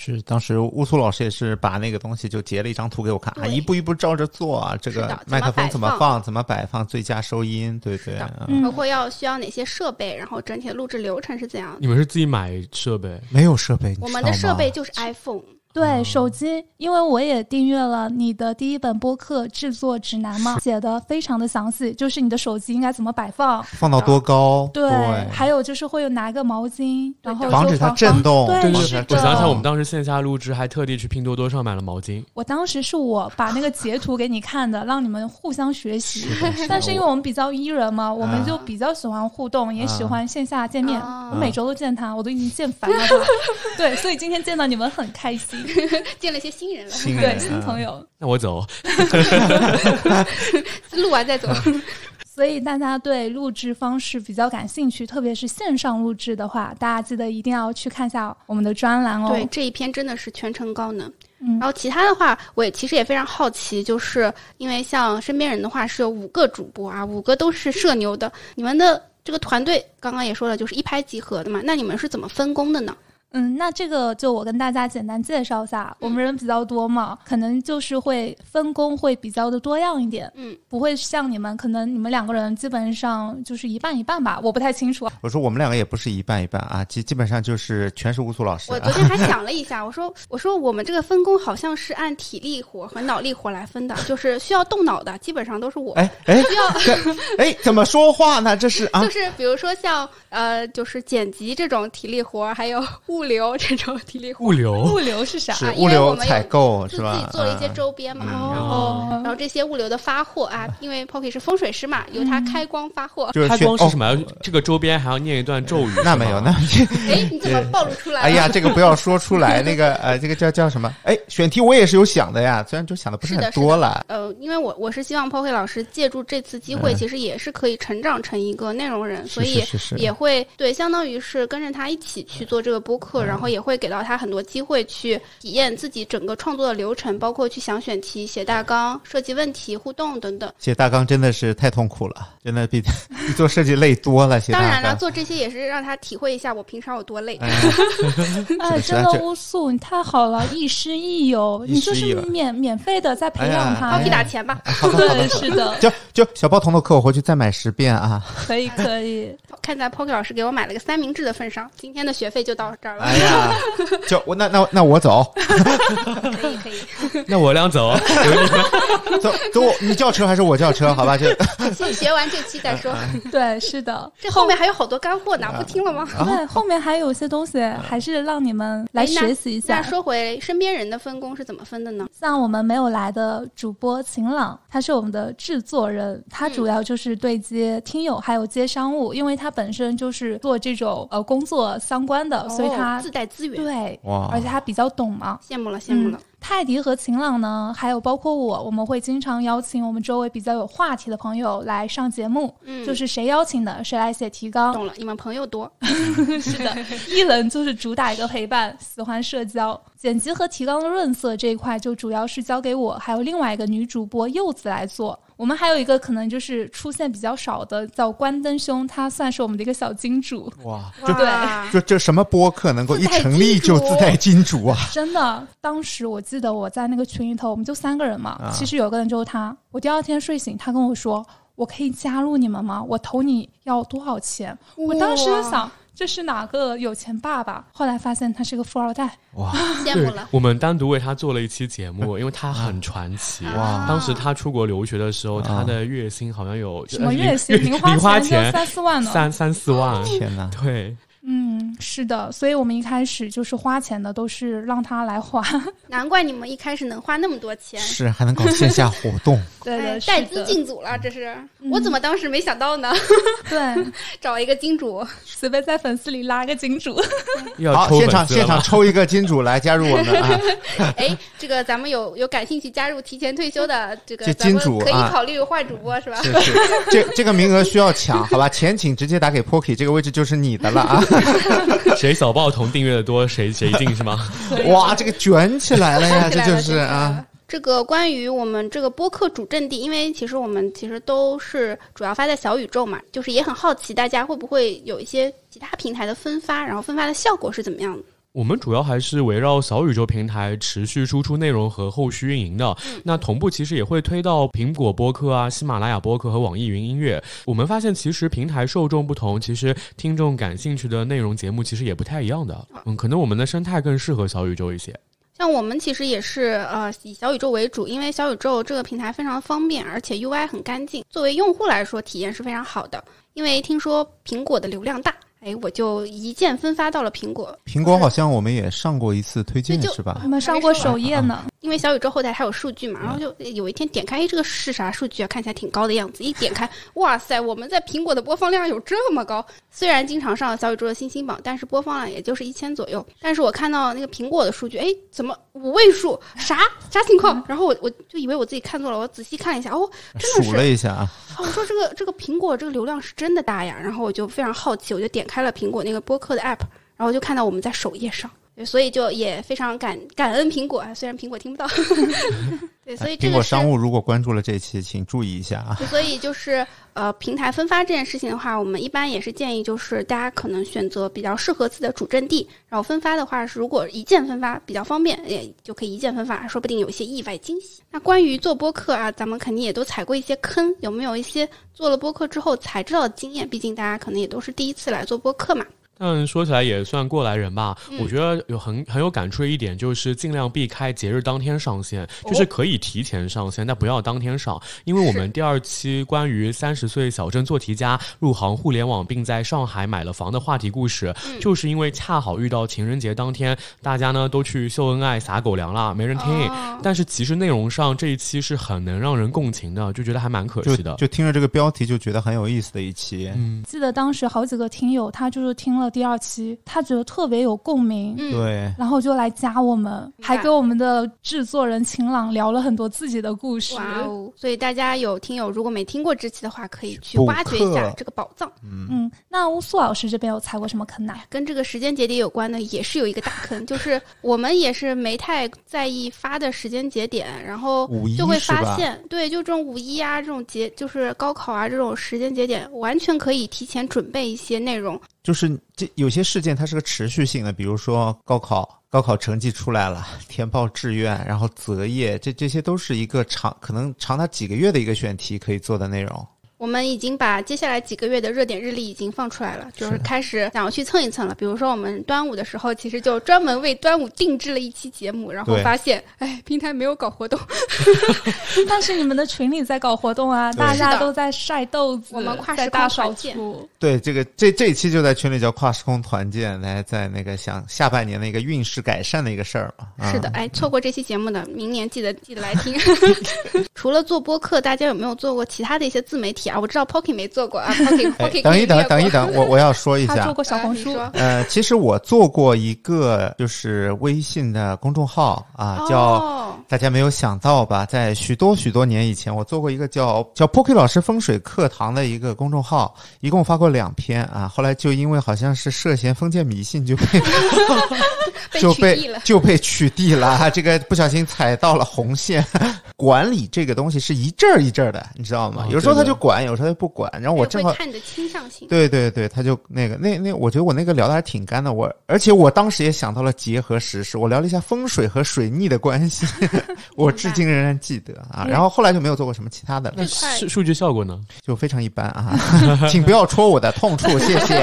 S4: 是，当时乌苏老师也是把那个东西就截了一张图给我看，啊，一步一步照着做啊。这个麦克风怎么放，怎么摆放，最佳收音，对对。
S3: 包括要需要哪些设备，然后整体的录制流程是怎样的？
S1: 你们是自己买设备？
S4: 没有设备，
S3: 我们的设备就是 iPhone。
S2: 对手机，因为我也订阅了你的第一本播客制作指南嘛，写的非常的详细，就是你的手机应该怎么摆放，
S4: 放到多高，
S2: 对，还有就是会有拿个毛巾，然后
S4: 防止它震动。
S2: 对，
S1: 我想想，我们当时线下录制还特地去拼多多上买了毛巾。
S2: 我当时是我把那个截图给你看的，让你们互相学习。但是因为我们比较 E 人嘛，我们就比较喜欢互动，也喜欢线下见面。我每周都见他，我都已经见烦了。对，所以今天见到你们很开心。
S3: 见了一些新人了，
S2: 对新朋友。
S1: 那我走，
S3: 录完再走。
S2: 所以大家对录制方式比较感兴趣，特别是线上录制的话，大家记得一定要去看一下我们的专栏哦。
S3: 对，这一篇真的是全程高能。然后其他的话，我也其实也非常好奇，就是因为像身边人的话是有五个主播啊，五个都是社牛的，你们的这个团队刚刚也说了，就是一拍即合的嘛，那你们是怎么分工的呢？
S2: 嗯，那这个就我跟大家简单介绍一下，我们人比较多嘛，可能就是会分工会比较的多样一点，
S3: 嗯，
S2: 不会像你们，可能你们两个人基本上就是一半一半吧，我不太清楚。
S4: 我说我们两个也不是一半一半啊，基基本上就是全是乌苏老师。
S3: 我昨天还想了一下，我说我说我们这个分工好像是按体力活和脑力活来分的，就是需要动脑的基本上都是我。
S4: 哎哎，
S3: 需要
S4: 哎怎么说话呢？这是啊，
S3: 就是比如说像呃，就是剪辑这种体力活，还有物 流 这种体力活。
S1: 物流
S2: 物流是啥？
S4: 物流采购是吧？
S3: 自己做了一些周边嘛，然后然后这些物流的发货啊，因为 Pocky 是风水师嘛，由他开光发货。
S4: 就是哦
S1: 光是什么？这个周边还要念一段咒语？
S4: 那没有，那
S3: 哎，你怎么暴露出来了？
S4: 哎呀，这个不要说出来。那个呃，这个叫叫什么？哎，选题我也是有想的呀，虽然就想的不是很多了。
S3: 呃，因为我我是希望 Pocky 老师借助这次机会，
S4: 嗯
S3: 其实也是可以成长成一个内容人，
S4: 是
S3: 所以
S4: 是是是
S3: 也会对，相当于是跟着他一起去做这个播客，然后也会给到他很多机会去体验自己整个创作的流程，包括去想选题、写大纲、设计问题、互动等等。
S4: 写大纲真的是太痛苦了，真的比比 做设计累多了。写大纲，
S3: 当然了，做这些也是让他体会一下我平常有多累。
S4: 哎，
S2: 哎，真的乌素，你太好了，亦师亦友，你就是免免费的在培养他。
S4: 哎
S3: Pocky 打钱吧，
S2: 对，是的，
S4: 就就小包童的课，我回去再买十遍啊！
S2: 可以可以。
S3: 看在 Pocky 老师给我买了个三明治的份上，今天的学费就到这儿了。
S4: 哎呀，就我那那那我走
S3: 可以可以，
S1: 那我俩走。
S4: 走走，你叫车还是我叫车？好吧，就
S3: 先学完这期再说。
S2: 对，是的。
S3: 这后面还有好多干货呢，不听了吗？
S2: 对，后面还有些东西，还是让你们来学习一下。
S3: 那说回身边人的分工是怎么分的呢？
S2: 像我们没有来的主播晴朗，他是我们的制作人，他主要就是对接听友还有接商务，因为他本身就是做这种呃工作相关的，所以他
S3: 哦自带资源，
S2: 对，
S4: 哇
S2: 而且他比较懂嘛。
S3: 羡慕了羡慕了。
S2: 泰迪和晴朗呢，还有包括我，我们会经常邀请我们周围比较有话题的朋友来上节目，
S3: 嗯，
S2: 就是谁邀请的，谁来写提纲。
S3: 懂了，你们朋友多，
S2: 是的，艺人就是主打一个陪伴，喜欢社交。剪辑和提纲的润色这一块，就主要是交给我，还有另外一个女主播柚子来做。我们还有一个可能就是出现比较少的，叫关灯兄，他算是我们的一个小金主。
S4: 哇，这
S3: 对
S4: 这这什么播客能够一成立就自带金主啊？
S2: 真的，当时我记得我在那个群里头，我们就三个人嘛，
S4: 啊
S2: 其实有个人就是他。我第二天睡醒，他跟我说：“我可以加入你们吗？我投你要多少钱？”我当时就想，这是哪个有钱爸爸？后来发现他是个富二代。
S4: 哇
S1: 对
S3: 羡慕了，。
S1: 我们单独为他做了一期节目，因为他很传奇。
S4: 哇
S1: 当时他出国留学的时候，他的月薪好像有
S2: 什么
S1: 呃
S2: 月薪？零
S1: 零花
S2: 钱三四万呢。
S1: 三三四万。
S4: 天哪！
S1: 对，
S2: 嗯，是的，所以我们一开始就是花钱的，都是让他来花。
S3: 难怪你们一开始能花那么多钱，
S4: 是还能搞线下活动，
S2: 对的，
S3: 哎带资进组了，这是
S2: 嗯
S3: 我怎么当时没想到呢？
S2: 对，
S3: 找一个金主，
S2: 随便在粉丝里拉个金主。
S4: 好，现场现场？抽一个金主来加入我们啊！
S3: 哎，这个咱们有有感兴趣加入提前退休的这个
S4: 这
S3: 咱们可以考虑换主播是吧？
S4: 是是，这这个名额需要抢，好吧？钱请直接打给 Pocky，这个位置就是你的了啊！
S1: 谁小报童订阅的多，谁谁进是吗？
S4: 哇，这个卷起来了呀，这就是啊。
S3: 这个关于我们这个播客主阵地，因为其实我们其实都是主要发在小宇宙嘛，就是也很好奇大家会不会有一些其他平台的分发，然后分发的效果是怎么样的？
S1: 我们主要还是围绕小宇宙平台持续输出内容和后续运营的。那同步其实也会推到苹果播客啊、喜马拉雅播客和网易云音乐。我们发现其实平台受众不同，其实听众感兴趣的内容节目其实也不太一样的。嗯，可能我们的生态更适合小宇宙一些。
S3: 像我们其实也是呃以小宇宙为主，因为小宇宙这个平台非常方便，而且 UI 很干净，作为用户来说体验是非常好的。因为听说苹果的流量大，哎，我就一键分发到了苹果。
S4: 苹果好像我们也上过一次推荐
S3: 是
S4: 吧
S2: 我？们上过首页呢，
S3: 因为小宇宙后台它有数据嘛，然后就有一天点开，哎，这个是啥数据啊？看起来挺高的样子。一点开，哇塞，我们在苹果的播放量有这么高。虽然经常上小宇宙的新星榜，但是播放量也就是一千左右。但是我看到那个苹果的数据，哎，怎么五位数？啥啥情况？然后我我就以为我自己看错了，我仔细看了一下，哦，真的是数
S4: 了一下啊，
S3: 哦，我说这个这个苹果这个流量是真的大呀，然后我就非常好奇，我就点开了苹果那个播客的 app，然后就看到我们在首页上，对所以就也非常感感恩苹果啊，虽然苹果听不到，对，所以这
S4: 苹果
S3: 个
S4: 商务如果关注了这一期，请注意一下啊。
S3: 所以就是呃，平台分发这件事情的话，我们一般也是建议，就是大家可能选择比较适合自己的主阵地，然后分发的话是如果一键分发比较方便，也就可以一键分发，说不定有一些意外惊喜。那关于做播客啊，咱们肯定也都踩过一些坑，有没有一些做了播客之后才知道的经验？毕竟大家可能也都是第一次来做播客嘛。
S1: 但说起来也算过来人吧。
S3: 嗯
S1: 我觉得有很很有感触的一点就是尽量避开节日当天上线，
S3: 哦
S1: 就是可以提前上线，但不要当天上。因为我们第二期关于三十岁小镇做题家入行互联网并在上海买了房的话题故事，
S3: 嗯
S1: 就是因为恰好遇到情人节当天，大家呢都去秀恩爱撒狗粮了，没人听。
S3: 哦
S1: 但是其实内容上这一期是很能让人共情的，就觉得还蛮可惜的。
S4: 就听着这个标题就觉得很有意思的一期。
S1: 嗯，
S2: 记得当时好几个听友，他就是听了第二期，他觉得特别有共鸣，然后就来加我们，还给我们的制作人晴朗聊了很多自己的故事。
S3: 哇哦！所以大家有听友如果没听过这期的话，可以去挖掘一下这个宝藏。
S2: 嗯，那乌苏老师这边有踩过什么坑呢？
S3: 跟这个时间节点有关的，也是有一个大坑，就是我们也是没太在意发的时间节点，然后就会发现，对，就这种五一啊，这种节，就是高考啊这种时间节点，完全可以提前准备一些内容。
S4: 就是这有些事件它是个持续性的，比如说高考，高考成绩出来了，填报志愿，然后择业，这这些都是一个长可能长达几个月的一个选题可以做的内容。
S3: 我们已经把接下来几个月的热点日历已经放出来了，就是开始想要去蹭一蹭了。比如说我们端午的时候，其实就专门为端午定制了一期节目，然后发现，哎，平台没有搞活动，
S2: 但是你们的群里在搞活动啊，大家都在晒豆子，
S3: 我们跨时
S2: 大扫
S3: 团建
S2: 除。
S4: 对，这个这这一期就在群里叫跨时空团建，来在那个想下半年的一个运势改善的一个事儿嘛。啊
S3: 是的，，哎，错过这期节目的，明年记得记得来听。除了做播客，大家有没有做过其他的一些自媒体啊？我知道 Pocky 没做过啊，Pocky
S4: 哎
S3: Pocky，
S4: 等一等，等一等，我我要说一下
S2: 做，过小红书，
S3: 啊
S4: 呃，其实我做过一个就是微信的公众号啊，叫。
S3: 哦
S4: 大家没有想到吧？在许多许多年以前，我做过一个叫叫 Pocky 老师风水课堂的一个公众号，一共发过两篇啊。后来就因为好像是涉嫌封建迷信，就被
S3: 被
S4: 就被
S3: 取缔了。
S4: 就被取缔了啊。这个不小心踩到了红线。管理这个东西是一阵儿一阵儿的，你知道吗？
S1: 哦
S4: 有时候他就管，有时候他就不管。然后我正好
S3: 会看你的倾向性。
S4: 对对对，他就那个那那，我觉得我那个聊的还挺干的。我而且我当时也想到了结合时事，我聊了一下风水和水逆的关系，我至今仍然记得啊。然后后来就没有做过什么其他的了，
S1: 那数数据效果呢？
S4: 就非常一般啊。请不要戳我的痛处，谢谢。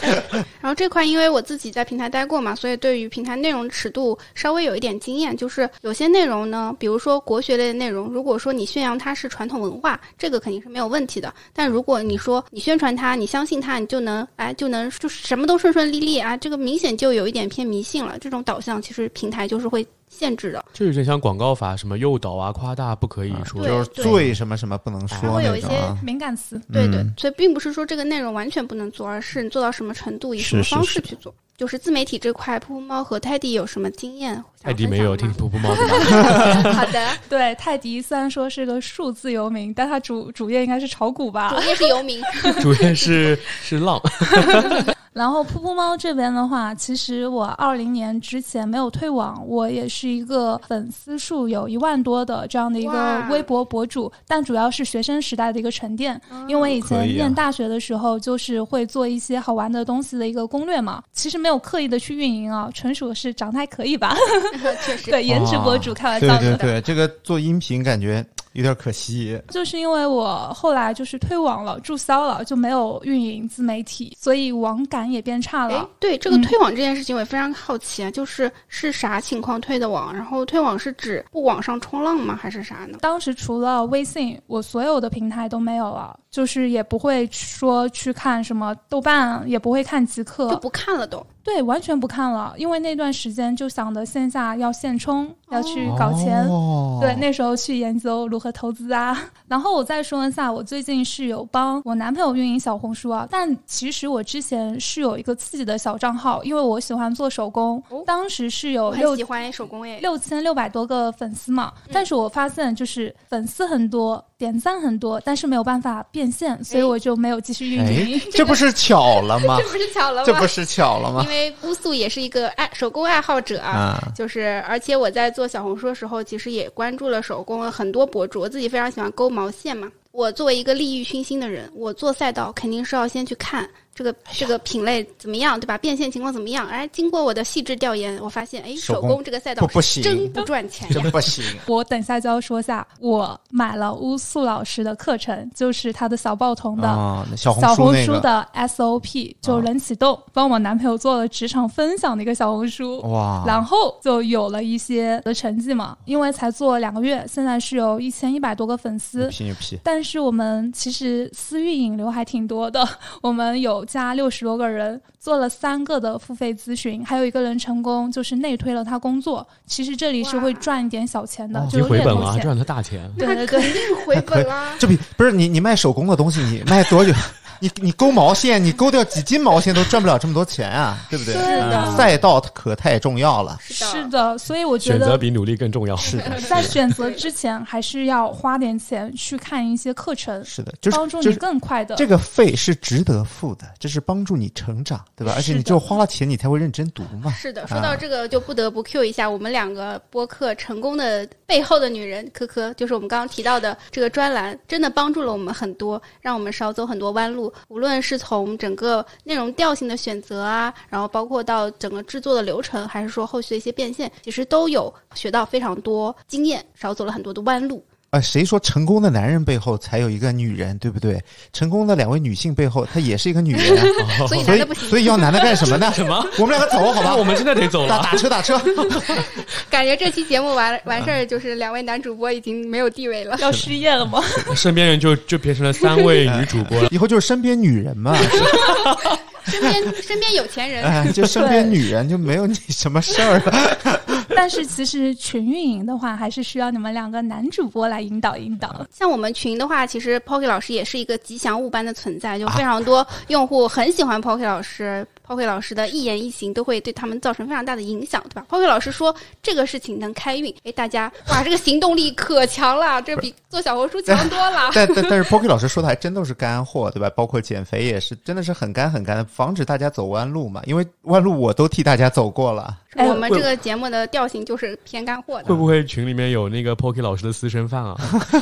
S3: 然后这块因为我自己在平台待过嘛，所以对于平台内容尺度稍微有一点经验。就是有些内容呢，比如说国学类的内容，如果说你宣扬它是传统文化，这个肯定是没有问题的。但如果你说你宣传它，你相信它，你就能哎就能就是什么都顺顺利利啊，这个明显就有一点偏迷信了。这种导向其实平台就是会限制的。
S1: 这有点像广告法，什么诱导啊、夸大不可以说。
S3: 对
S4: 就是罪什么什么不能说
S3: 会有一些。
S2: 敏感词。
S3: 对对
S4: 嗯，
S3: 所以并不是说这个内容完全不能做，而是你做到什么程度，以什么方式去做。就是自媒体这块，噗噗猫和泰迪有什么经验？
S1: 泰迪没有听噗噗猫的
S3: 好的，
S2: 对，泰迪虽然说是个数字游民，但他主主业应该是炒股吧
S3: 主。业是游民。
S1: 主业是是浪，
S2: 然后噗噗猫这边的话，其实我二零年之前没有退网，我也是一个粉丝数有一万多的这样的一个微博博主，但主要是学生时代的一个沉淀。因为以前念大学的时候，就是会做一些好玩的东西的一个攻略嘛，其实没有刻意的去运营啊，纯属是长得还可以吧？
S3: 确实，
S2: 对，颜值博主开玩笑的。
S4: 对对，这个做音频感觉有点可惜。
S2: 就是因为我后来就是退网了，注销了，就没有运营自媒体，所以网感也变差
S3: 哎
S2: 了。，
S3: 对这个
S2: 嗯
S3: 退网这件事情，我也非常好奇啊，就是是啥情况退的网？然后退网是指不网上冲浪吗？还是啥呢？
S2: 当时除了微信，我所有的平台都没有了，就是也不会说去看什么豆瓣，也不会看极
S3: 就
S2: 客，
S3: 不看了都。
S2: 对，完全不看了，因为那段时间就想着线下要现充，要去搞钱。
S4: 哦
S2: 对，那时候去研究如何投资啊。然后我再说一下，我最近是有帮我男朋友运营小红书啊，但其实我之前是有一个自己的小账号，因为我喜欢做手工，
S3: 哦
S2: 当时是有
S3: 很
S2: 六
S3: 喜欢手工诶。
S2: 六千六百多个粉丝嘛，
S3: 嗯
S2: 但是我发现就是粉丝很多，点赞很多，但是没有办法变现，所以
S3: 哎
S2: 我就没有继续运
S4: 哎
S2: 营。，
S4: 这不是巧了吗
S3: 这？不是巧了吗？
S4: 这不是巧了吗
S3: 因？为乌素也是一个爱手工爱好者啊。
S4: 啊，
S3: 就是，而且我在做小红书的时候，其实也关注了手工很多博主。我自己非常喜欢勾毛线嘛。我作为一个利欲熏心的人，我做赛道肯定是要先去看这个这个品类怎么样，对吧？变现情况怎么样？哎，经过我的细致调研，我发现，哎，手
S4: 手工
S3: 工这个赛道
S4: 不不行
S3: 真不赚钱呀
S4: 真。不行。
S2: 我等下就要说下，我买了乌素老师的课程，就是他的小报童的。
S4: 小红
S2: 小红
S4: 书
S2: 的 SOP 就人启动，帮我男朋友做了职场分享的一个小红书，
S4: 哇，
S2: 然后就有了一些的成绩嘛。因为才做两个月，现在是有一千一百多个粉丝但是我们其实私域引流还挺多的，我们有加六十多个人，做了三个的付费咨询，还有一个人成功就是内推了他工作。其实这里是会赚一点小钱的
S4: 哦，
S2: 就
S1: 回本了。赚他大钱。
S2: 对对对，
S3: 肯定回本了。
S4: 这比不是你你卖手工的东西，你卖多久？你你勾毛线，你勾掉几斤毛线都赚不了这么多钱啊，对不对？
S2: 是的
S4: 啊赛道可太重要了。
S3: 是的，
S2: 是的，所以我觉得
S1: 选择比努力更重要。
S4: 是的，
S2: 在选择之前，还是要花点钱去看一些课程，
S4: 是的，就是
S2: 帮助你更快的。
S4: 这个费是值得付的，这是帮助你成长，对吧？而且你只有花了钱，你才会认真读嘛。
S3: 是的，说到这个，就不得不 Q 一下我们两个播客成功的背后的女人，科科，就是我们刚刚提到的这个专栏，真的帮助了我们很多，让我们少走很多弯路。无论是从整个内容调性的选择啊，然后包括到整个制作的流程，还是说后续的一些变现，其实都有学到非常多经验，少走了很多的弯路。
S4: 啊，谁说成功的男人背后才有一个女人，对不对？成功的两位女性背后，她也是一个女人啊，
S3: 所以
S4: 所以
S3: 男的不行，
S4: 所以要男的干什么呢？
S1: 什么？
S4: 我们两个走好吧？
S1: 我们真的得走
S4: 打
S1: 了。
S4: 打车打车。
S3: 感觉这期节目完完事儿，就是两位男主播已经没有地位了。
S2: 要失业了吗？
S1: 身边人就就变成了三位女主播了。
S4: 以后就是身边女人嘛，
S3: 身边身边有钱人，
S4: 哎，就身边女人就没有你什么事儿了。
S2: 但是其实群运营的话，还是需要你们两个男主播来引导引导。
S3: 像我们群的话，其实 Pocky 老师也是一个吉祥物般的存在，就非常多用户很喜欢 Pocky 老师。Pocky 老师的一言一行都会对他们造成非常大的影响，对吧？Pocky 老师说这个事情能开运，哎，大家哇，这个行动力可强了，这比做小红书强 多了。
S4: 但但但是 Pocky 老师说的还真都是干货，对吧？包括减肥也是，真的是很干很干的，防止大家走弯路嘛。因为弯路我都替大家走过了。
S2: 哎
S3: 我们这个节目的调性就是偏干货的
S1: 会，不会群里面有那个 Pocky 老师的私生饭啊？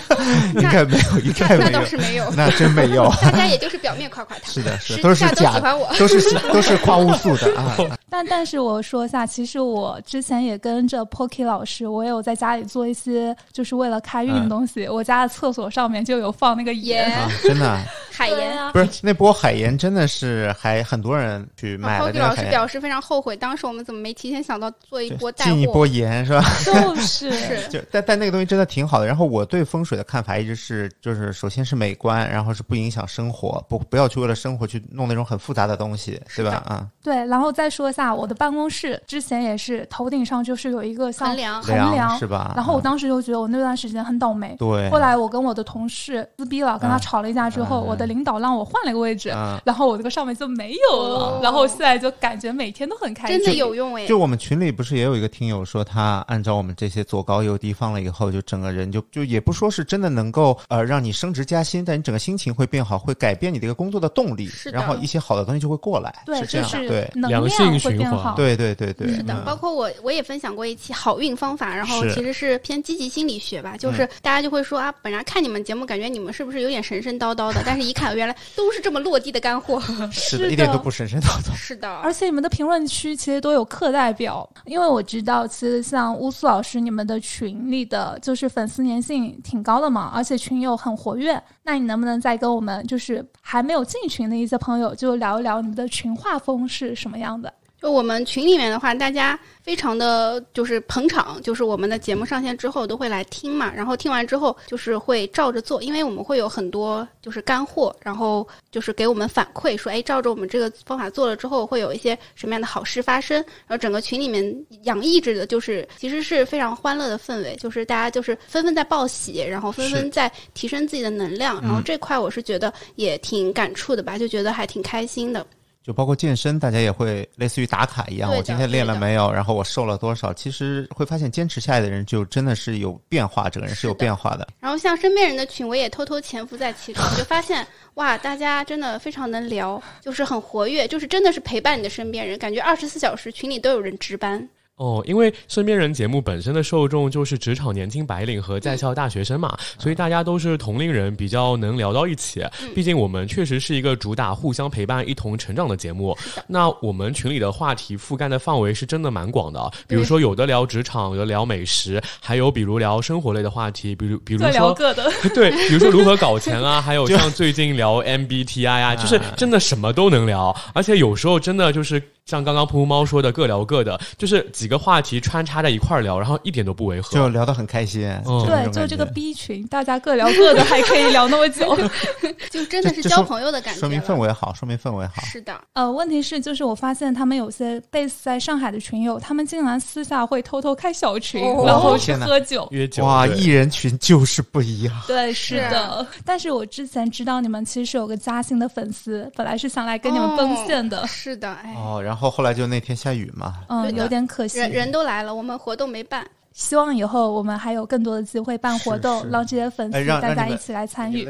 S4: 应该没有，应该
S3: 那
S4: 没有，
S3: 倒是没有，
S4: 那真没有。
S3: 大家也就是表面夸夸他，
S4: 是的，是的，都是
S3: 喜
S4: 假
S3: 欢我。
S4: 都是都是夸乌素的啊。
S2: 但但是我说一下，其实我之前也跟着 Pocky 老师，我也有在家里做一些就是为了开运的东西。我家的厕所上面就有放那个盐。
S3: 盐
S4: 啊，真的啊
S3: 海盐。
S2: 啊
S4: 不是那波海盐，真的是还很多人去买了
S3: 老师表示非常后悔，当时我们怎么没提前想到做一波带货？
S4: 进一波盐是吧？
S2: 就是
S3: 是
S4: 就但但那个东西真的挺好的。然后我对风水的看法一直是，就是首先是美观，然后是不影响生活，不不要去为了生活去弄那种很复杂的东西，对吧？啊，
S2: 对，然后再说一下我的办公室，之前也是头顶上就是有一个像
S3: 衡量
S2: 衡量
S4: 是吧？
S2: 然后我
S4: 啊
S2: 当时就觉得我那段时间很倒霉。
S4: 对，
S2: 后来我跟我的同事撕逼了，跟他
S4: 啊
S2: 吵了一架之后，
S4: 嗯
S2: 我的领导让我换了一个位置，
S4: 啊。
S2: 然后我这个上面就没有了，
S3: 哦。
S2: 然后现在就感觉每天都很开心。
S3: 真的有用哎！
S4: 就我们群里不是也有一个听友说，他按照我们这些左高右低放了以后，就整个人就就也不说是真的能够呃让你升职加薪，但你整个心情会变好，会改变你的一个工作的动力，
S3: 是的。
S4: 然后一些好的东西就会过来，
S2: 对，
S4: 是这样，
S2: 就是
S4: 对。
S2: 能
S1: 良性
S2: 量会
S1: 循环。
S4: 对对对对，
S3: 是的，
S4: 嗯。
S3: 包括我我也分享过一期好运方法，然后其实是偏积极心理学吧，就是大家就会说啊，本来看你们节目感觉你们是不是有点神神叨叨的，但是一看原来都是这么落地的干货。
S4: 是的，
S2: 是的
S4: 一点都不神神叨叨。
S3: 是的，
S2: 而且你们的评论区其实都有课代表，因为我知道，其实像乌苏老师你们的群里的，就是粉丝粘性挺高的嘛，而且群友很活跃。那你能不能再跟我们就是还没有进群的一些朋友，就聊一聊你们的群画风是什么样的？
S3: 就我们群里面的话，大家非常的就是捧场，就是我们的节目上线之后都会来听嘛，然后听完之后就是会照着做，因为我们会有很多就是干货，然后就是给我们反馈说，哎，照着我们这个方法做了之后，会有一些什么样的好事发生，然后整个群里面洋溢着的就是其实是非常欢乐的氛围，就是大家就是纷纷在报喜，然后纷纷在提升自己的能量，然后这块我是觉得也挺感触的吧，就觉得还挺开心的。
S4: 就包括健身，大家也会类似于打卡一样，我今天练了没有？然后我瘦了多少？其实会发现，坚持下来的人就真的是有变化，整个人是有变化的。
S3: 然后像身边人的群，我也偷偷潜伏在其中，我就发现哇，大家真的非常能聊，就是很活跃，就是真的是陪伴你的身边人，感觉二十四小时群里都有人值班。
S1: 哦，因为身边人节目本身的受众就是职场年轻白领和在校大学生嘛，所以大家都是同龄人，比较能聊到一起。毕竟我们确实是一个主打互相陪伴、一同成长的节目。那我们群里的话题覆盖的范围是真的蛮广的，比如说有的聊职场，有的聊美食，还有比如聊生活类的话题，比如比如说
S2: 聊各的，
S1: 对，比如说如何搞 钱啊，还有像最近聊 MBTI 啊，就是真的什么都能聊，而且有时候真的就是。像刚刚噗噗猫说的，各聊各的，就是几个话题穿插在一块儿聊，然后一点都不违和，
S4: 就聊得很开心。
S2: 对，就这个 B 群，大家各聊各的，还可以聊那么久，
S3: 就真的是交朋友的感觉。
S4: 说明氛围好，说明氛围好。
S3: 是的。
S2: 呃，问题是，就是我发现他们有些 base 在上海的群友，他们竟然私下会偷偷开小群，然后去喝酒
S1: 约酒。
S4: 哇，艺人群就是不一样。
S2: 对，是的。但是我之前知道你们其实是有个嘉兴的粉丝，本来是想来跟你们奔现的。
S3: 是的，哎。
S4: 哦，然后。然后后来就那天下雨嘛，
S2: 嗯，有点可惜，
S3: 人人都来了，我们活动没办。
S2: 希望以后我们还有更多的机会办活动，让这些粉丝大家一起来参与。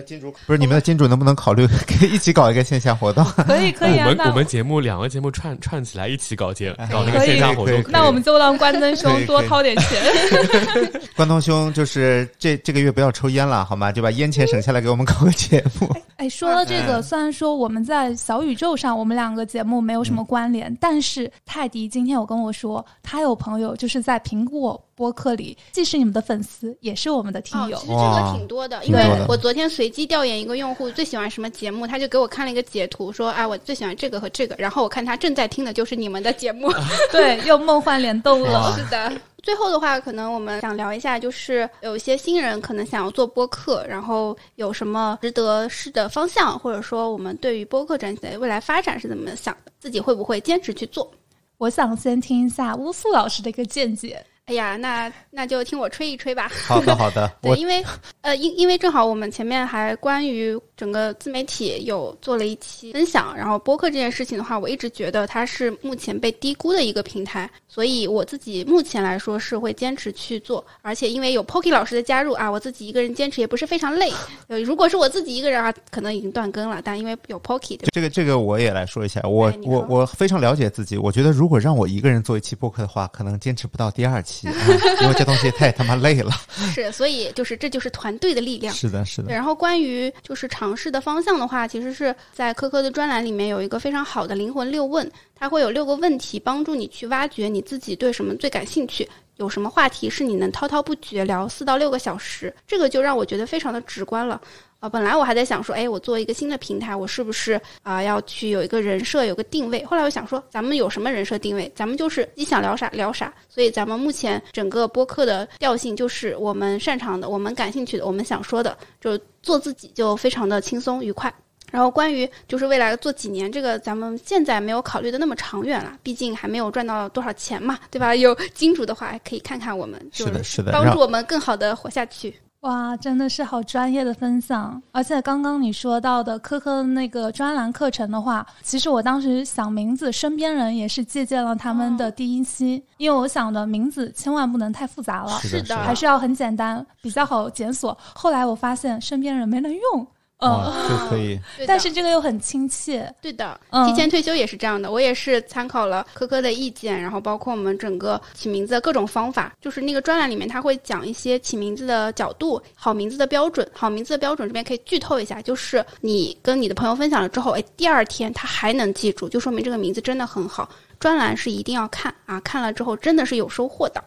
S4: 不是你们的金主能不能考虑一起搞一个线下活动？
S2: 可以可以
S1: 啊，我们我们节目两个节目串串起来一起搞节搞那个线下活动。
S2: 那我们就让关灯兄多掏点钱。
S4: 关东兄就是这这个月不要抽烟了好吗？就把烟钱省下来给我们搞个节目。
S2: 哎，说到这个，虽然说我们在小宇宙上我们两个节目没有什么关联，但是泰迪今天有跟我说，他有朋友就是在苹果。播客里既是你们的粉丝，也是我们的听友。
S3: 其实这个挺多的，因为我昨天随机调研一个用户最喜欢什么节目，他就给我看了一个截图，说：“哎，我最喜欢这个和这个。”然后我看他正在听的就是你们的节目，
S2: 对，又梦幻联动了。
S3: 是的。最后的话，可能我们想聊一下，就是有一些新人可能想要做播客，然后有什么值得试的方向，或者说我们对于播客整体的未来发展是怎么想的，自己会不会坚持去做？
S2: 我想先听一下乌苏老师的一个见解。
S3: 哎呀，那那就听我吹一吹吧。
S4: 好的，好的。
S3: 对，因为呃，因因为正好我们前面还关于整个自媒体有做了一期分享，然后播客这件事情的话，我一直觉得它是目前被低估的一个平台，所以我自己目前来说是会坚持去做。而且因为有 Poki 老师的加入啊，我自己一个人坚持也不是非常累。呃，如果是我自己一个人啊，可能已经断更了。但因为有 Poki，
S4: 这个这个我也来说一下，我我我非常了解自己。我觉得如果让我一个人做一期播客的话，可能坚持不到第二期。因为这东西太他妈累了，
S3: 是，所以就是这就是团队的力量。
S4: 是的，是的。
S3: 然后关于就是尝试的方向的话，其实是在科科的专栏里面有一个非常好的灵魂六问，它会有六个问题帮助你去挖掘你自己对什么最感兴趣，有什么话题是你能滔滔不绝聊四到六个小时，这个就让我觉得非常的直观了。啊，本来我还在想说，哎，我做一个新的平台，我是不是啊要去有一个人设，有个定位？后来我想说，咱们有什么人设定位？咱们就是你想聊啥聊啥。所以咱们目前整个播客的调性就是我们擅长的，我们感兴趣的，我们想说的，就做自己，就非常的轻松愉快。然后关于就是未来做几年，这个咱们现在没有考虑的那么长远了，毕竟还没有赚到多少钱嘛，对吧？有金主的话，可以看看我们，
S4: 是的，是的，
S3: 帮助我们更好的活下去。
S2: 哇，真的是好专业的分享！而且刚刚你说到的科科那个专栏课程的话，其实我当时想名字，身边人也是借鉴了他们的第一期，因为我想的名字千万不能太复杂了，
S4: 是的，
S2: 还是要很简单，比较好检索。后来我发现身边人没人用。
S4: 嗯，就可以，
S2: 但是这个又很亲切。
S3: 对的，提前退休也是这样的。我也是参考了科科的意见，然后包括我们整个起名字的各种方法。就是那个专栏里面，他会讲一些起名字的角度、好名字的标准。好名字的标准这边可以剧透一下，就是你跟你的朋友分享了之后，哎，第二天他还能记住，就说明这个名字真的很好。专栏是一定要看啊，看了之后真的是有收获的。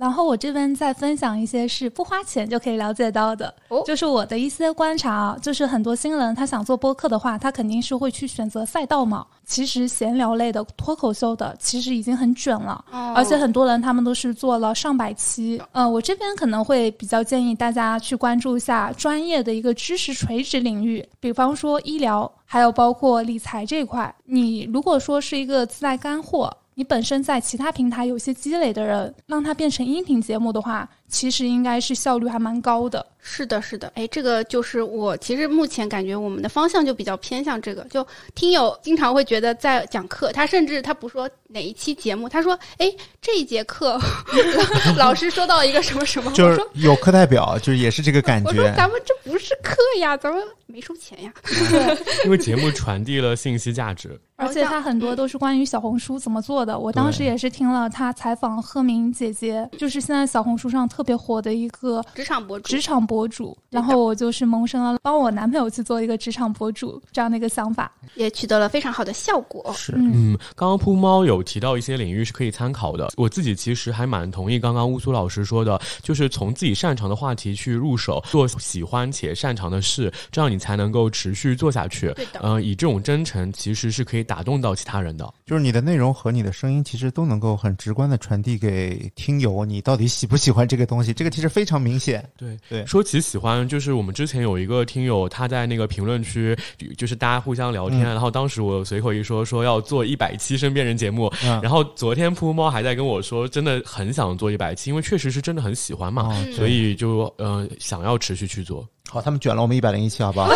S2: 然后我这边再分享一些是不花钱就可以了解到的，就是我的一些观察啊，就是很多新人他想做播客的话，他肯定是会去选择赛道嘛。其实闲聊类的、脱口秀的，其实已经很卷了，而且很多人他们都是做了上百期。嗯，我这边可能会比较建议大家去关注一下专业的一个知识垂直领域，比方说医疗，还有包括理财这一块。你如果说是一个自带干货。你本身在其他平台有些积累的人，让它变成音频节目的话，其实应该是效率还蛮高的。
S3: 是的，是的，哎，这个就是我其实目前感觉我们的方向就比较偏向这个，就听友经常会觉得在讲课，他甚至他不说哪一期节目，他说，哎，这一节课 老师说到一个什么什么，
S4: 就是有课代表，就是也是这个感觉。
S3: 我说咱们这不是课呀，咱们没收钱呀。
S1: 因为节目传递了信息价值。
S2: 而且他很多都是关于小红书怎么做的。我当时也是听了他采访贺明姐姐，就是现在小红书上特别火的一个
S3: 职场博主。
S2: 职场博主，然后我就是萌生了帮我男朋友去做一个职场博主这样的一个想法，
S3: 也取得了非常好的效果。
S4: 是，
S1: 嗯，刚刚扑猫有提到一些领域是可以参考的。我自己其实还蛮同意刚刚乌苏老师说的，就是从自己擅长的话题去入手，做喜欢且擅长的事，这样你才能够持续做下去。
S3: 对的，
S1: 嗯，以这种真诚，其实是可以。打动到其他人的，
S4: 就是你的内容和你的声音，其实都能够很直观的传递给听友，你到底喜不喜欢这个东西？这个其实非常明显。
S1: 对
S4: 对，
S1: 说起喜欢，就是我们之前有一个听友，他在那个评论区，就是大家互相聊天，然后当时我随口一说，说要做一百期身边人节目，然后昨天扑猫还在跟我说，真的很想做一百期，因为确实是真的很喜欢嘛，所以就呃想要持续去做。
S4: 好，他们卷了我们一百零一期，好不好？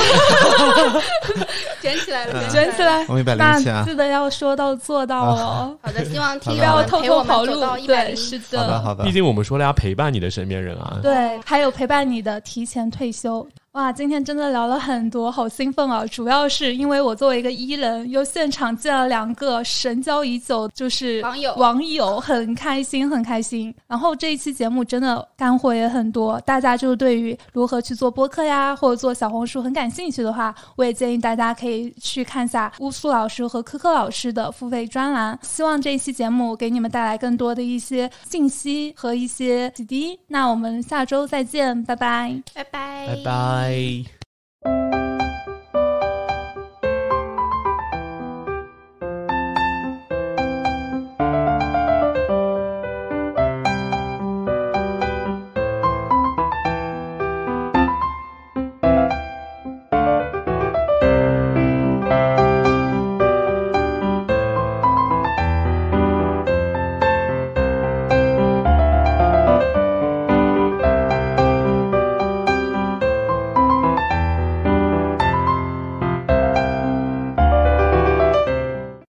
S3: 卷起来了，
S2: 卷起来！
S4: 我们一百零一期啊，
S2: 记得要说到做到哦。
S3: 好的，希望听
S2: 不要偷偷跑路。
S3: 对，
S2: 是
S4: 的，好的，好的。
S1: 毕竟我们说了要陪伴你的身边人啊。
S2: 对，还有陪伴你的提前退休。哇，今天真的聊了很多，好兴奋啊！主要是因为我作为一个伊人，又现场见了两个神交已久，就是
S3: 网友，
S2: 网友很开心，很开心。然后这一期节目真的干货也很多，大家就是对于如何去做播客呀，或者做小红书很感兴趣的话，我也建议大家可以去看下乌苏老师和科科老师的付费专栏。希望这一期节目给你们带来更多的一些信息和一些启迪。那我们下周再见，拜拜，
S3: 拜拜，
S1: 拜拜。Bye.